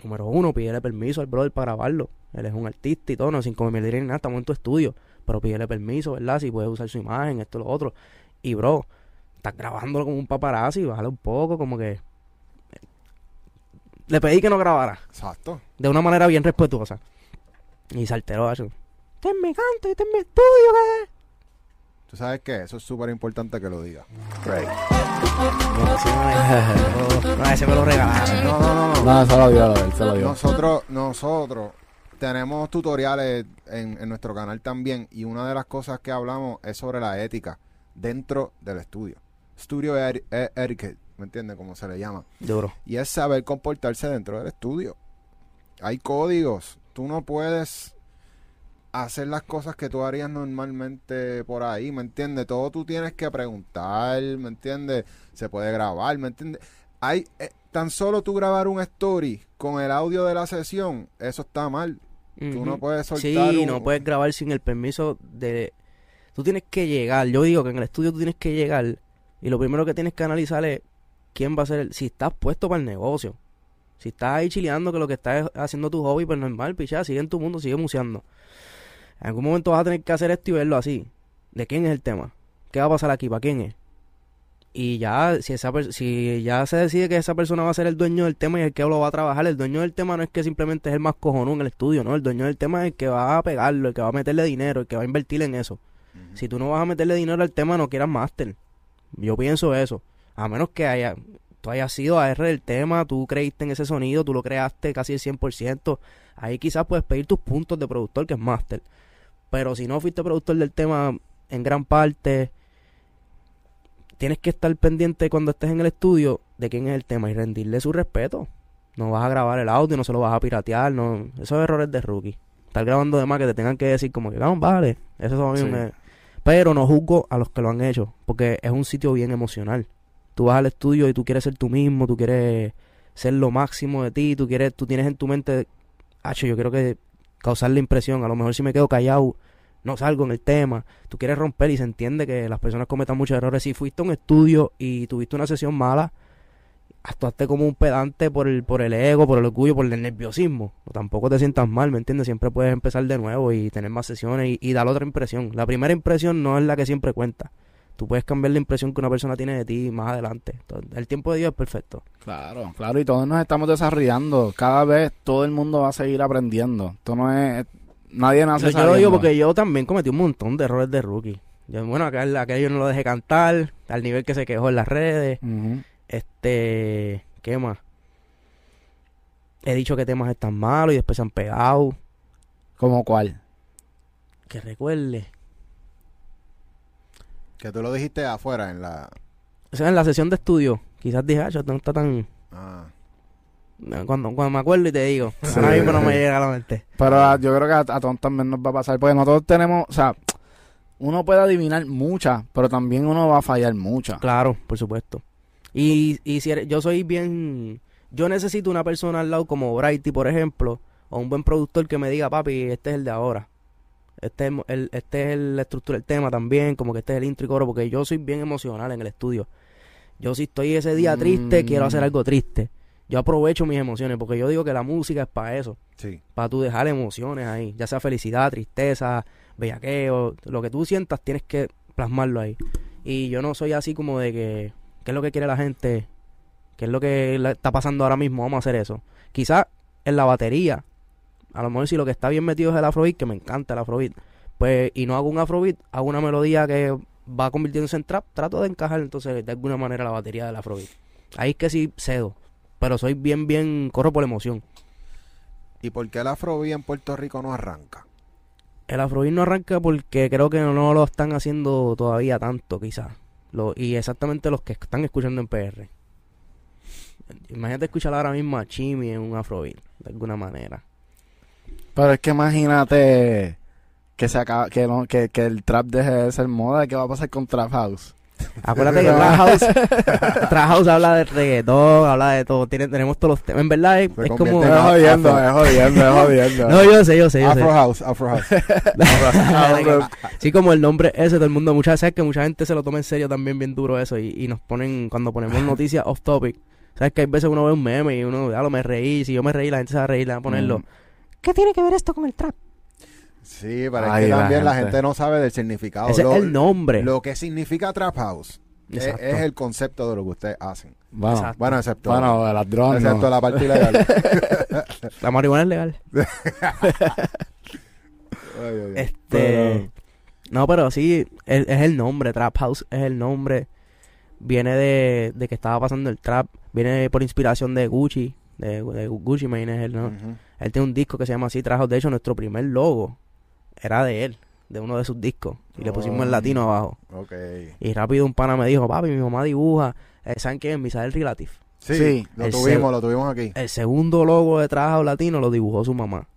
número uno, pídele permiso al brother para grabarlo. Él es un artista y todo, no sin comer ni nada, estamos en tu estudio. Pero pídele permiso, ¿verdad? Si puedes usar su imagen, esto, lo otro. Y, bro, estás grabándolo como un paparazzi, bájale un poco, como que... Le pedí que no grabara, Exacto. de una manera bien respetuosa. Y se alteró eso. Este es mi canto, este es mi estudio, ¿qué? ¿Tú sabes qué? Eso es súper importante que lo digas. No, sí, no, no, ese me lo regalaron. No, no, no, no. No, se lo dio, él se lo dio. Nosotros, nosotros tenemos tutoriales en, en nuestro canal también y una de las cosas que hablamos es sobre la ética dentro del estudio. Studio eti- etiquette, ¿me entiendes? Como se le llama. Duro. Y es saber comportarse dentro del estudio. Hay códigos. Tú no puedes hacer las cosas que tú harías normalmente por ahí, ¿me entiendes? Todo tú tienes que preguntar, ¿me entiendes? Se puede grabar, ¿me entiendes? Hay eh, tan solo tú grabar un story con el audio de la sesión, eso está mal. Tú no puedes soltar Sí, un- no puedes grabar sin el permiso de... Tú tienes que llegar. Yo digo que en el estudio tú tienes que llegar y lo primero que tienes que analizar es quién va a ser el... Si estás puesto para el negocio. Si estás ahí chileando que lo que estás es haciendo tu hobby, pues normal, pichá, sigue en tu mundo, sigue museando. En algún momento vas a tener que hacer esto y verlo así. ¿De quién es el tema? ¿Qué va a pasar aquí? ¿Para quién es? Y ya, si esa si ya se decide que esa persona va a ser el dueño del tema y el que lo va a trabajar, el dueño del tema no es que simplemente es el más cojonú en el estudio, ¿no? El dueño del tema es el que va a pegarlo, el que va a meterle dinero, el que va a invertir en eso. Si tú no vas a meterle dinero al tema, no quieras máster. Yo pienso eso. A menos que haya, tú hayas sido AR del tema, tú creíste en ese sonido, tú lo creaste casi el 100%. Ahí quizás puedes pedir tus puntos de productor, que es máster. Pero si no fuiste productor del tema en gran parte, tienes que estar pendiente cuando estés en el estudio de quién es el tema y rendirle su respeto. No vas a grabar el audio, no se lo vas a piratear, no. Esos errores de rookie. Estar grabando de más que te tengan que decir como que, vamos, vale. Eso a mí Sí. me... Pero no juzgo a los que lo han hecho, porque es un sitio bien emocional. Tú vas al estudio y tú quieres ser tú mismo, tú quieres ser lo máximo de ti, tú quieres, tú tienes en tu mente, hacho, yo quiero que causar la impresión, a lo mejor si me quedo callado, no salgo en el tema, tú quieres romper y se entiende que las personas cometan muchos errores. Si fuiste a un estudio y tuviste una sesión mala, actuaste como un pedante por el, por el ego, por el orgullo, por el nerviosismo. No, tampoco te sientas mal, ¿me entiendes? Siempre puedes empezar de nuevo y tener más sesiones y dar otra impresión. La primera impresión no es la que siempre cuenta. Tú puedes cambiar la impresión que una persona tiene de ti más adelante. Entonces, el tiempo de Dios es perfecto. Claro, claro, y todos nos estamos desarrollando. Cada vez todo el mundo va a seguir aprendiendo. Esto no es... Nadie nace Yo, yo lo digo porque yo también cometí un montón de errores de rookie. Yo, bueno, aquel, aquel yo no lo dejé cantar, al nivel que se quejó en las redes. Este, ¿qué más? He dicho que temas están malos y después se han pegado. ¿Como cuál? Que recuerde. Que tú lo dijiste afuera en la... O sea, en la sesión de estudio, quizás dije, ah, yo no está tan... Ah, Cuando, cuando me acuerdo y te digo, Sí. ahora mismo no me llega a la mente. Pero ah, yo creo que a, a todos también nos va a pasar. Porque nosotros tenemos... O sea, uno puede adivinar muchas, pero también uno va a fallar muchas. Claro, por supuesto. Y, y si eres- yo soy bien... Yo necesito una persona al lado como Brighty, por ejemplo, o un buen productor que me diga, papi, este es el de ahora. Este es el, este es el- la estructura del tema también, como que este es el intro y coro, porque yo soy bien emocional en el estudio. Yo si estoy ese día triste, Mm. quiero hacer algo triste. Yo aprovecho mis emociones, porque yo digo que la música es para eso. sí. para tú dejar emociones ahí, ya sea felicidad, tristeza, bellaqueo, lo que tú sientas tienes que plasmarlo ahí. Y yo no soy así como de que, ¿qué es lo que quiere la gente? ¿Qué es lo que la- está pasando ahora mismo? Vamos a hacer eso. Quizás en la batería, a lo mejor si lo que está bien metido es el afrobeat, que me encanta el afrobeat, pues, y no hago un afrobeat, hago una melodía que va convirtiéndose en trap, trato de encajar entonces de alguna manera la batería del afrobeat. Ahí es que sí cedo, pero soy bien, bien, corro por la emoción. ¿Y por qué el afrobeat en Puerto Rico no arranca? El afrobeat no arranca porque creo que no lo están haciendo todavía tanto, quizás. Lo, y exactamente los que están escuchando en PR. Imagínate escuchar ahora mismo a Chimi en un afrobeat, de alguna manera. Pero es que imagínate que se acaba, que, no, que, que el trap deje de ser moda. ¿Qué va a pasar con Trap House? Acuérdate que *laughs* Trap House, *laughs* Trap House habla de reggaetón, habla de todo, tiene, tenemos todos los temas. En verdad es, es como... Es en jodiendo, es jodiendo, es jodiendo. No, yo sé, yo sé, yo sé. Afro House, Afro House. *laughs* Sí, como el nombre ese, todo el mundo, muchas veces que mucha gente se lo toma en serio también bien duro eso y, y nos ponen, cuando ponemos noticias off topic, sabes que hay veces uno ve un meme y uno, ya lo me reí, si yo me reí la gente se va a reír, le va a ponerlo. Mm. ¿Qué tiene que ver esto con el trap? Sí, Ay, es que la también la gente. no sabe del significado. Ese lo, es el nombre. lo que significa Trap House es, el concepto de lo que ustedes hacen. Bueno, Exacto. Bueno, excepto, bueno, el ladrón excepto no. la parte ilegal. *laughs* La marihuana es legal. *laughs* Ay, ay, ay. Este... Pero- No, pero sí, es, es el nombre, Trap House es el nombre. Viene de, de que estaba pasando el trap, viene por inspiración de Gucci, de, de Gucci Mane es él, ¿no? Él tiene un disco que se llama así, trajo, de hecho, nuestro primer logo era de él, de uno de sus discos. Y le pusimos el Oh. latino abajo. Ok. Y rápido un pana me dijo, papi, mi mamá dibuja. Eh, ¿Saben quién es? Misael Relative. Sí, Sí, lo el tuvimos, lo tuvimos aquí. El segundo logo de trabajo latino lo dibujó su mamá.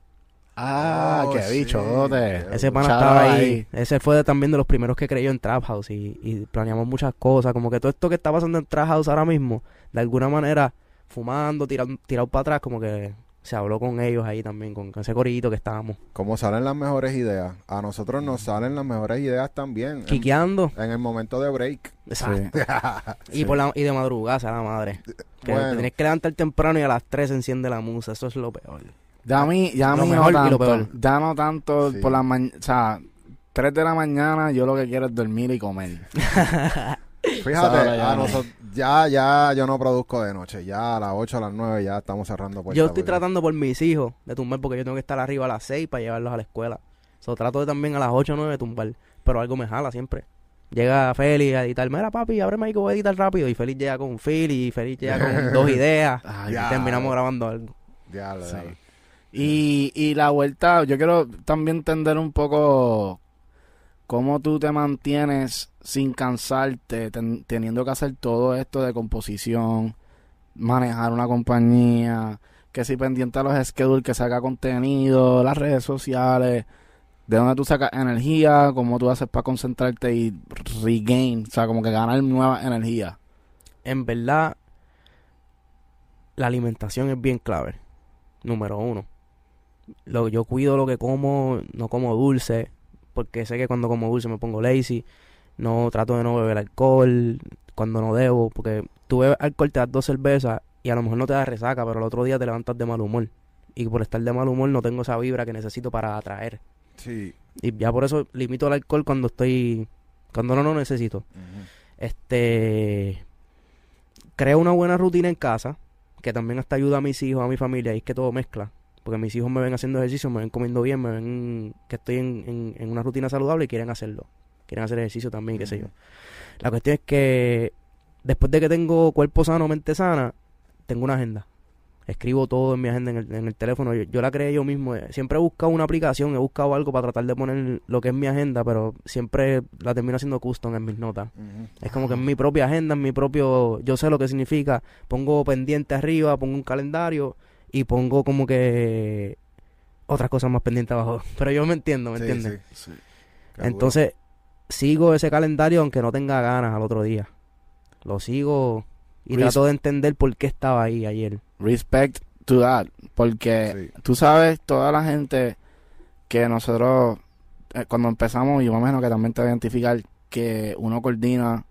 Ah, Oh, qué sí. bichote. Ese pana estaba ahí. ahí. Ese fue de- también de los primeros que creyó en Trap House. Y, y planeamos muchas cosas. Como que todo esto que está pasando en Trap House ahora mismo, de alguna manera, fumando, tirado, tirado para atrás, como que se habló con ellos ahí también, con, con ese corito que estábamos. Como salen las mejores ideas. A nosotros nos salen las mejores ideas también. Quiqueando. en el momento de break. Exacto. Sí. *laughs* Y, por la, y de madrugada, sea la madre. Que Bueno. te tienes que levantar temprano y a las 3 se enciende la musa. Eso es lo peor. Ya a mí, ya a Lo mí mejor no y lo tanto. peor. Ya no tanto Sí. por la mañana. O sea, 3 de la mañana yo lo que quiero es dormir y comer. *laughs* *laughs* Fíjate, a no. nosotros, ya, ya yo no produzco de noche. Ya a las 8, a las 9 ya estamos cerrando puertas. Yo estoy porque- tratando por mis hijos de tumbar porque yo tengo que estar arriba a las 6 para llevarlos a la escuela. So, trato de también a las 8 o 9 tumbar. Pero algo me jala siempre. Llega Félix a editar. Mira, papi, ábreme ahí que voy a editar rápido. Y Félix llega con un feel y Félix llega con *laughs* dos ideas. Ay, Ya. Y terminamos grabando algo. Ya, lo Sí. Y, y la vuelta, yo quiero también entender un poco cómo tú te mantienes sin cansarte, ten- teniendo que hacer todo esto de composición, manejar una compañía, que si pendiente a los schedules, que saca contenido, las redes sociales, de dónde tú sacas energía, cómo tú haces para concentrarte y regain, o sea, como que ganar nueva energía. En verdad, la alimentación es bien clave. Número uno. Lo, yo cuido lo que como, no como dulce, porque sé que cuando como dulce me pongo lazy. No trato de no beber alcohol cuando no debo, porque tú bebes alcohol, te das dos cervezas y a lo mejor no te da resaca, pero el otro día te levantas de mal humor. Y por estar de mal humor no tengo esa vibra que necesito para atraer. Sí. Y ya por eso limito el alcohol cuando estoy, cuando no lo necesito. Este, creo una buena rutina en casa, que también hasta ayuda a mis hijos, a mi familia, y es que todo mezcla. Porque mis hijos me ven haciendo ejercicio, me ven comiendo bien, me ven que estoy en, en- en una rutina saludable y quieren hacerlo. Quieren hacer ejercicio también, qué sé yo. La cuestión es que después de que tengo cuerpo sano, mente sana, tengo una agenda. Escribo todo en mi agenda en el, en el teléfono. Yo, yo la creé yo mismo. Siempre he buscado una aplicación, he buscado algo para tratar de poner lo que es mi agenda, pero siempre la termino haciendo custom en mis notas. Es como que en mi propia agenda, en mi propio... Yo sé lo que significa. Pongo pendiente arriba, pongo un calendario y pongo como que otras cosas más pendientes abajo. *laughs* Pero yo me entiendo, ¿me Sí, entiendes? sí. Sí. Entonces, sigo ese calendario aunque no tenga ganas al otro día. Lo sigo y Res- trato de entender por qué estaba ahí ayer. Respect to that. Porque Sí. tú sabes, toda la gente que nosotros, eh, cuando empezamos, yo me imagino que también te va a identificar que uno coordina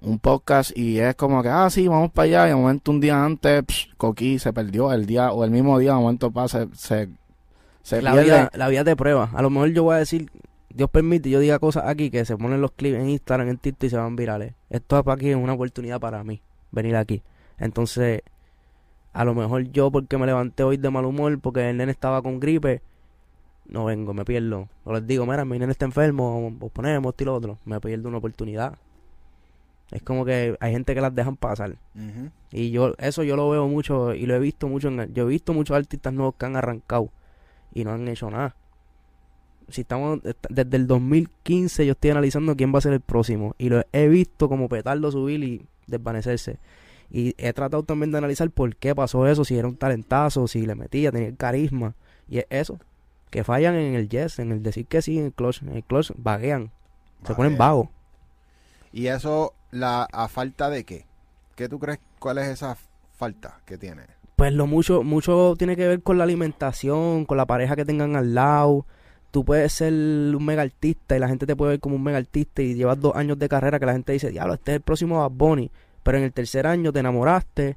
un podcast y es como que, ah, sí, vamos para allá. Y de momento, un día antes, psh, Coqui se perdió. El día o el mismo día, de momento pasa, se, se La pierde. vida, la vida te prueba. A lo mejor yo voy a decir, Dios permite, yo diga cosas aquí que se ponen los clips en Instagram, en TikTok y se van virales. Esto para aquí es una oportunidad para mí, venir aquí. Entonces, a lo mejor yo porque me levanté hoy de mal humor, porque el nene estaba con gripe, no vengo, me pierdo. No les digo, mira, mi nene está enfermo, os ponemos esto y lo otro. Me pierdo una oportunidad. Es como que hay gente que las dejan pasar. Y yo, eso yo lo veo mucho y lo he visto mucho. En, yo he visto muchos artistas nuevos que han arrancado y no han hecho nada. Si estamos est- desde el 2015, yo estoy analizando quién va a ser el próximo. Y lo he visto como petardo subir y desvanecerse. Y he tratado también de analizar por qué pasó eso, si era un talentazo, si le metía, tenía el carisma. Y es eso, que fallan en el yes, en el decir que sí, en el clutch. En el clutch vaguean, se ponen vagos. ¿Y eso la, a falta de qué? ¿Qué tú crees? ¿Cuál es esa falta que tiene? Pues lo mucho, mucho tiene que ver con la alimentación, con la pareja que tengan al lado. Tú puedes ser un mega artista y la gente te puede ver como un mega artista y llevas dos años de carrera que la gente dice, diablo, este es el próximo Bad Bunny. Pero en el tercer año te enamoraste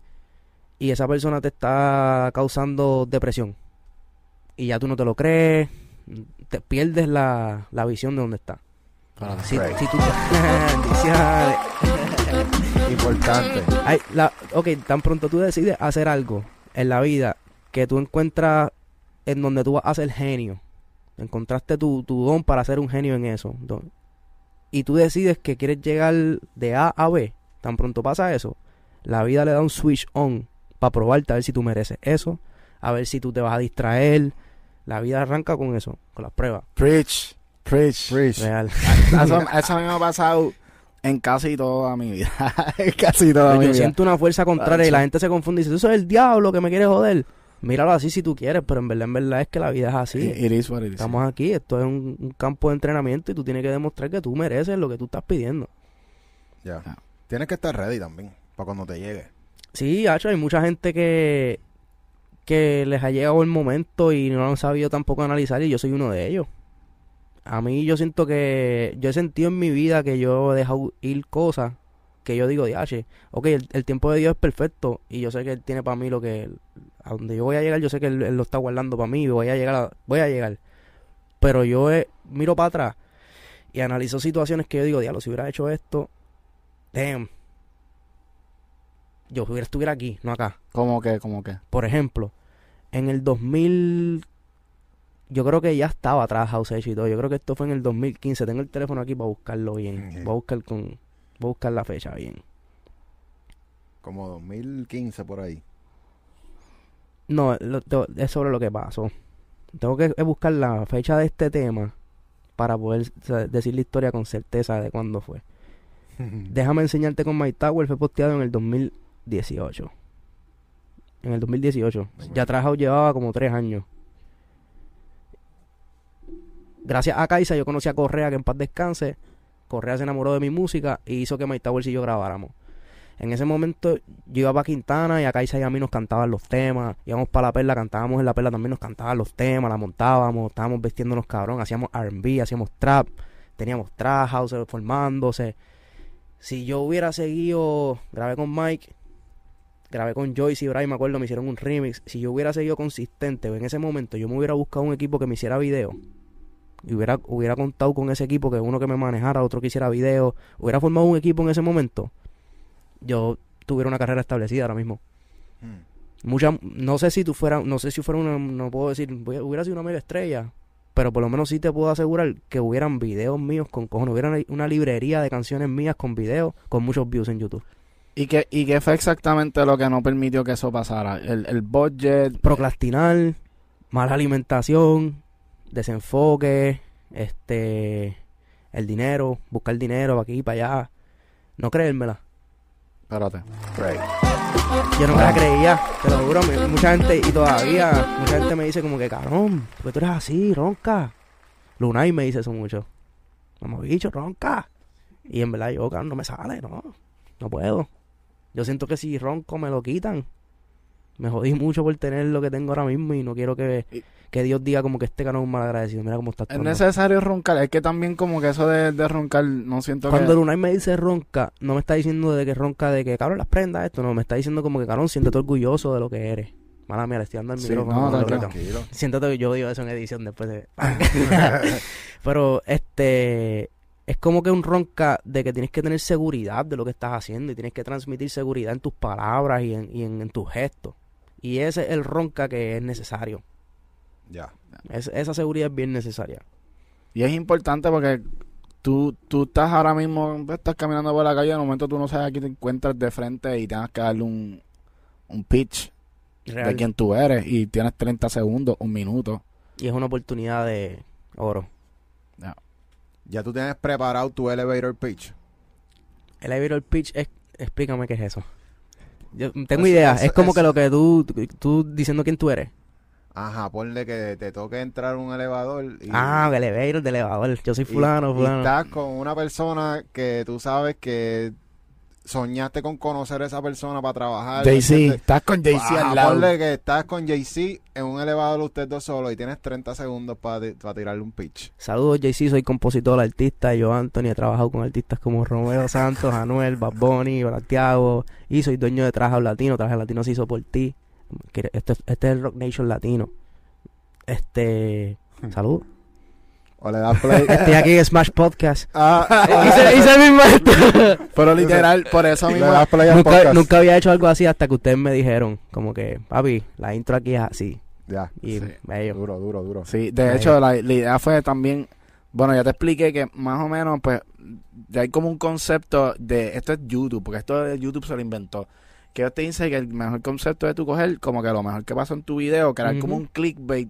y esa persona te está causando depresión. Y ya tú no te lo crees, te pierdes la, la visión de dónde está. Para- Si, Right. si tú *laughs* Bendiciones. *laughs* Importante. Ay, la, ok, tan pronto tú decides hacer algo en la vida que tú encuentras en donde tú vas a ser genio. Encontraste tu, tu don para ser un genio en eso. don- Y tú decides que quieres llegar de A a B. Tan pronto pasa eso. La vida le da un switch on para probarte a ver si tú mereces eso. A ver si tú te vas a distraer. La vida arranca con eso, con las pruebas. Preach, preach. Preach. Real. *laughs* Eso, eso a mí me ha pasado en casi toda mi vida. *laughs* en casi toda mi Yo vida. siento una fuerza contraria y la gente se confunde y dice, eso es el diablo que me quiere joder. Míralo así si tú quieres, pero en verdad, en verdad es que la vida es así. It is what it is. Estamos aquí, esto es un, un campo de entrenamiento y tú tienes que demostrar que tú mereces lo que tú estás pidiendo. Ya. Ah. Tienes que estar ready también para cuando te llegue. Sí, Hacho, hay mucha gente que, que les ha llegado el momento y no lo han sabido tampoco analizar y yo soy uno de ellos. A mí yo siento que yo he sentido en mi vida que yo he dejado ir cosas que yo digo, diache, ok, el, el tiempo de Dios es perfecto y yo sé que Él tiene para mí lo que, a donde yo voy a llegar, yo sé que Él, Él lo está guardando para mí y voy a llegar, a- voy a llegar. Pero yo eh, miro para atrás y analizo situaciones que yo digo, diablo, si hubiera hecho esto, damn, yo hubiera estuviera aquí, no acá. ¿Cómo que, cómo que? Por ejemplo, en el 2000, yo creo que ya estaba atrás House Edge y todo. Yo creo que esto fue en el 2015. Tengo el teléfono aquí para buscarlo bien. Voy a buscar con, voy a buscar la fecha bien. Como 2015 por ahí. No, lo- es sobre lo que pasó. Tengo que buscar la fecha de este tema para poder o sea, decir la historia con certeza de cuándo fue. *laughs* Déjame enseñarte con My Tower fue posteado en el 2018. En el 2018. Ya Trajo llevaba como tres años. Gracias a Kaisa yo conocí a Correa, que en paz descanse. Correa se enamoró de mi música y hizo que My Tower y yo grabáramos. En ese momento yo iba para Quintana y a Kaisa y a mí nos cantaban los temas. Íbamos para la perla, cantábamos en la perla, también nos cantaban los temas, la montábamos, estábamos vestiéndonos cabrón, hacíamos RB, hacíamos trap, teníamos trap house formándose. si yo hubiera seguido, grabé con Mike, grabé con Joyce y Brian, me acuerdo, me hicieron un remix. Si yo hubiera seguido consistente en ese momento, yo me hubiera buscado un equipo que me hiciera video. Y hubiera, hubiera contado con ese equipo, que uno que me manejara, otro que hiciera video. Hubiera formado un equipo en ese momento. Yo tuviera una carrera establecida ahora mismo. Hmm. Mucha, no sé si tú fueras, no sé si fuera una, no puedo decir, voy- hubiera sido una mega estrella, pero por lo menos sí te puedo asegurar que hubieran videos míos con cojones, hubiera una, una librería de canciones mías con videos con muchos views en YouTube. ¿Y qué, ¿Y qué fue exactamente lo que no permitió que eso pasara? El, el budget. Procrastinar, mala alimentación, desenfoque, este, el dinero, buscar dinero para aquí y para allá, no creérmela. Espérate. Right. Yo no me la creía, te lo juro. me- Mucha gente, y todavía, mucha gente me dice como que, cabrón, porque tú eres así, ronca. Lunay me dice eso mucho. Como bicho, ronca. Y en verdad yo, cabrón, no me sale, no. No puedo. Yo siento que si ronco me lo quitan. Me jodí mucho por tener lo que tengo ahora mismo y no quiero que, Y- que Dios diga como que este cabrón es un mal agradecido. Mira cómo está Es necesario roncar. Es que también como que eso de, de roncar no siento Cuando que... Lunay me dice ronca, no me está diciendo de que ronca de que cabrón las prendas esto, no, me está diciendo como que cabrón, siéntete orgulloso de lo que eres. Mala mía, le estoy dando el Sí, micrófono. no, tranquilo. no, Tranquilo. Siéntate que yo digo eso en edición después de. *laughs* *laughs* Pero este es como que un ronca de que tienes que tener seguridad de lo que estás haciendo y tienes que transmitir seguridad en tus palabras y en, y en, en tus gestos. Y ese es el ronca que es necesario. Ya. Es- esa seguridad es bien necesaria. Y es importante porque tú, tú estás ahora mismo, estás caminando por la calle, de momento tú no sabes a quién te encuentras de frente y tengas que darle un, un pitch Real. de quién tú eres y tienes 30 segundos, un minuto. Y es una oportunidad de oro. Ya tú tienes preparado tu elevator pitch. El elevator pitch es. Explícame qué es eso. Yo tengo Eso- idea. eso- es como eso- que lo que tú, tú diciendo quién tú eres. Ajá, ponle que te toque entrar un elevador y, Ah, el elevator de elevador. Yo soy y- fulano, y fulano. estás con una persona que tú sabes que soñaste con conocer a esa persona para trabajar. ¿me Jay-Z, estás con Jay-Z Ajá, al lado. ponle que estás con Jay-Z en un elevador ustedes dos solos y tienes 30 segundos para tirarle un pitch. Saludos, JC. Soy compositor, artista. Yo, Anthony, he trabajado con artistas como Romeo *laughs* Santos, Anuel, Bad Bunny, Santiago. Y soy dueño de Traje Latino. Traje Latino se hizo por ti. Este, este es el Rock Nation Latino. Este. Salud. O le das play. Estoy aquí en Smash Podcast. Ah, *laughs* hice, hice el mismo esto. Pero literal, por eso le mismo. das play al nunca, podcast. nunca había hecho algo así hasta que ustedes me dijeron. Como que, papi, la intro aquí es así. Ya. Y Sí. bello. Duro, duro, duro. Sí, de hecho, la, la idea fue también. Bueno, ya te expliqué que más o menos, pues, ya hay como un concepto de. Esto es YouTube, porque esto de YouTube se lo inventó. Que yo te dice que el mejor concepto de tu coger, como que lo mejor que pasa en tu video, crear como Ujú. un clickbait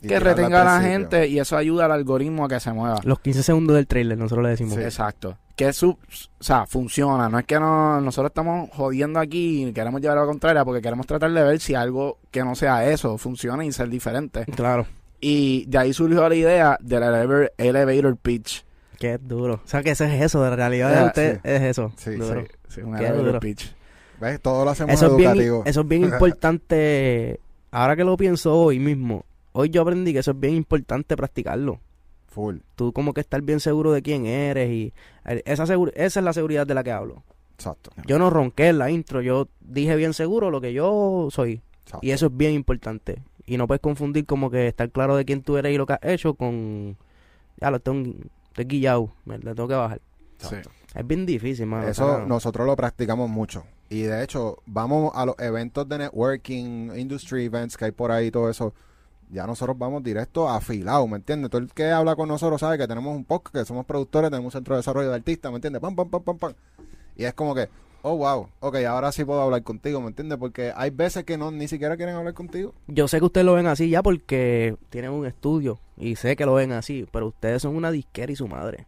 Y que retenga a la gente y eso ayuda al algoritmo a que se mueva. Los 15 segundos del trailer, nosotros le decimos. Sí. Exacto. Que su, o sea, funciona. No es que no, nosotros estamos jodiendo aquí y queremos llevar a la contraria porque queremos tratar de ver si algo que no sea eso funciona y ser diferente. Claro. Y de ahí surgió la idea del elevator, elevator pitch. Qué duro. O sea, que eso es eso. De realidad de usted sí. es eso. Sí, Duro. Sí, sí, un Qué elevator duro. pitch. ¿Ves? Todo lo hacemos Eso es, bien, educativo. eso es bien *laughs* importante. Ahora que lo pienso hoy mismo. Hoy yo aprendí que eso es bien importante practicarlo. Full. Tú como que estar bien seguro de quién eres y eh, esa, seguro- esa es la seguridad de la que hablo. Exacto. Yo no ronqué en la intro, yo dije bien seguro lo que yo soy. exacto. Y eso es bien importante. Y no puedes confundir como que estar claro de quién tú eres y lo que has hecho con... Ya lo tengo, estoy guillado, me le tengo que bajar. Exacto. Es bien difícil, mano. Eso nosotros lo practicamos mucho. Y de hecho, vamos a los eventos de networking, industry events que hay por ahí, todo eso. Ya nosotros vamos directo afilado, ¿me entiendes? Todo el que habla con nosotros sabe que tenemos un podcast, que somos productores, tenemos un centro de desarrollo de artistas, ¿me entiendes? Pam, pam, pam, pam, pam. Y es como que, oh, wow, ok, ahora sí puedo hablar contigo, ¿me entiendes? Porque hay veces que no ni siquiera quieren hablar contigo. Yo sé que ustedes lo ven así ya porque tienen un estudio y sé que lo ven así, pero ustedes son una disquera y su madre.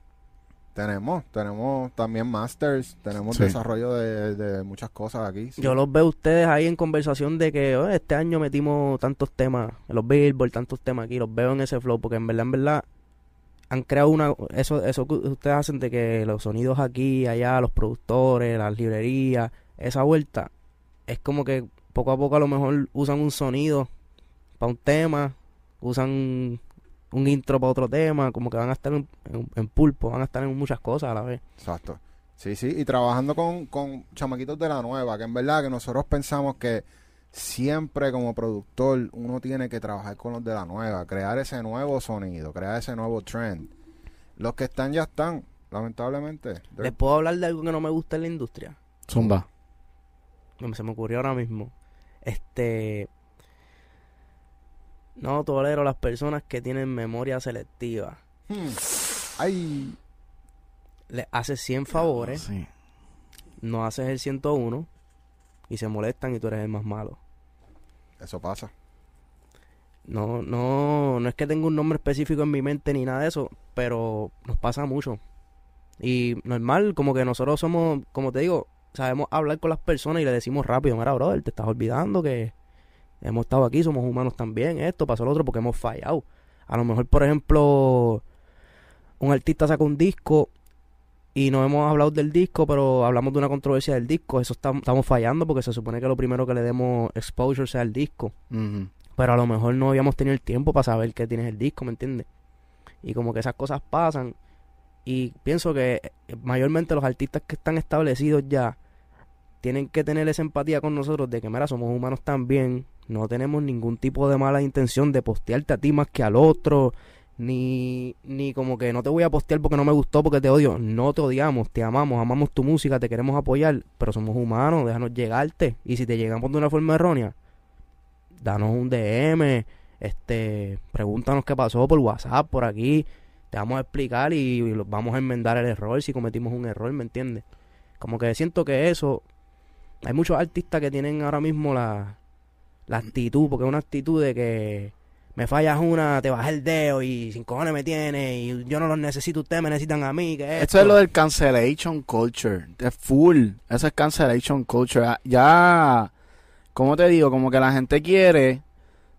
Tenemos, tenemos también masters, tenemos Sí. desarrollo de, de muchas cosas aquí. sí. Yo los veo ustedes ahí en conversación de que "Oh, este año metimos tantos temas, en los Billboard, tantos temas aquí, los veo en ese flow, porque en verdad, en verdad, han creado una, eso, eso que ustedes hacen de que los sonidos aquí, allá, los productores, las librerías, esa vuelta, es como que poco a poco a lo mejor usan un sonido para un tema, usan un intro para otro tema, como que van a estar en, en- en pulpo, van a estar en muchas cosas a la vez. Exacto. Sí, sí, y trabajando con, con chamaquitos de la nueva, que en verdad que nosotros pensamos que siempre como productor uno tiene que trabajar con los de la nueva, crear ese nuevo sonido, crear ese nuevo trend. Los que están ya están, lamentablemente. ¿Les puedo hablar de algo que no me gusta en la industria? Zumba. No, se me ocurrió ahora mismo. Este. No tolero las personas que tienen memoria selectiva. Hmm. Ay, Les haces 100 favores, Sí. no haces el 101 y se molestan y tú eres el más malo. eso pasa. No, no, no es que tenga un nombre específico en mi mente ni nada de eso, pero nos pasa mucho. Y normal, como que nosotros somos, como te digo, sabemos hablar con las personas y le decimos rápido, mira, brother, te estás olvidando que hemos estado aquí, somos humanos también, esto, pasó lo otro, porque hemos fallado. A lo mejor, por ejemplo, un artista saca un disco y no hemos hablado del disco, pero hablamos de una controversia del disco, eso está- estamos fallando porque se supone que lo primero que le demos exposure sea el disco pero a lo mejor no habíamos tenido el tiempo para saber que tienes el disco, ¿me entiendes? Y como que esas cosas pasan y pienso que eh, mayormente los artistas que están establecidos ya tienen que tener esa empatía con nosotros de que, mira, somos humanos también, no tenemos ningún tipo de mala intención de postearte a ti más que al otro, ni, ni como que no te voy a postear porque no me gustó, porque te odio, no te odiamos, te amamos, amamos tu música, te queremos apoyar, pero somos humanos, déjanos llegarte, y si te llegamos de una forma errónea, danos un DM, este, pregúntanos qué pasó por WhatsApp, por aquí, te vamos a explicar y, y vamos a enmendar el error si cometimos un error, ¿me entiendes? Como que siento que eso, hay muchos artistas que tienen ahora mismo la, la actitud, porque es una actitud de que me fallas una, te baja el dedo y sin cojones me tienes y yo no los necesito, ustedes me necesitan a mí, que Esto es lo del cancellation culture. Es full. Eso es cancellation culture. Ah, Ya, como te digo, como que la gente quiere,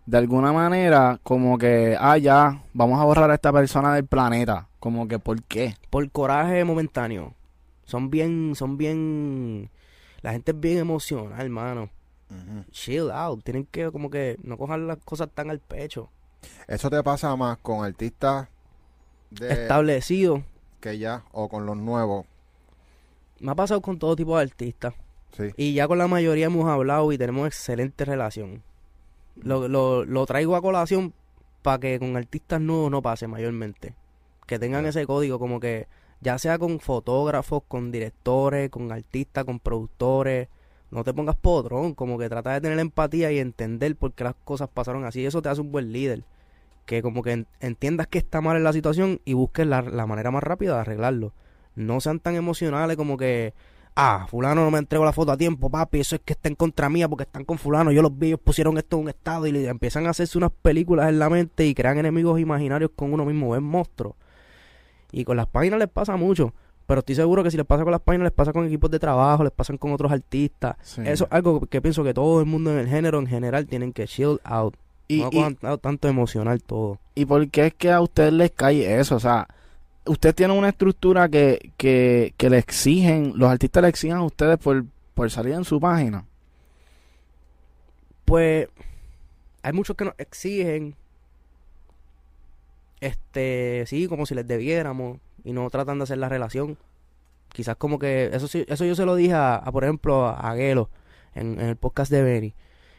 de alguna manera, como que, ah, ya, vamos a borrar a esta persona del planeta. Como que, ¿por qué? por coraje momentáneo. Son bien, son bien, la gente es bien emocional, hermano. Chill out. Tienen que como que no cojan las cosas tan al pecho. Eso te pasa más con artistas de Establecido. que ya, o con los nuevos. Me ha pasado con todo tipo de artistas. Sí. Y ya con la mayoría hemos hablado y tenemos excelente relación. Lo, lo, lo traigo a colación para que con artistas nuevos no pase mayormente. Que tengan ese código como que ya sea con fotógrafos, con directores, con artistas, con productores. No te pongas podrón, como que trata de tener empatía y entender por qué las cosas pasaron así. Eso te hace un buen líder. Que como que en- entiendas que está mal en la situación y busques la, la manera más rápida de arreglarlo. No sean tan emocionales como que, ah, fulano no me entregó la foto a tiempo, papi, eso es que está en contra mía porque están con fulano, yo los vi, ellos pusieron esto en un estado y empiezan a hacerse unas películas en la mente y crean enemigos imaginarios con uno mismo, ven monstruos. Y con las páginas les pasa mucho, pero estoy seguro que si les pasa con las páginas, les pasa con equipos de trabajo, les pasan con otros artistas. Sí. Eso es algo que pienso que todo el mundo en el género en general tienen que chill out. y, no y- tanto emocional todo. ¿Y por qué es que a ustedes les cae eso? O sea, usted tiene una estructura que, que, que le exigen, los artistas le exigen a ustedes por, por salir en su página. Pues hay muchos que nos exigen, este, sí, como si les debiéramos y no tratan de hacer la relación. Quizás como que, eso sí, eso yo se lo dije a, por ejemplo, a, Gelo en, el podcast de Benny.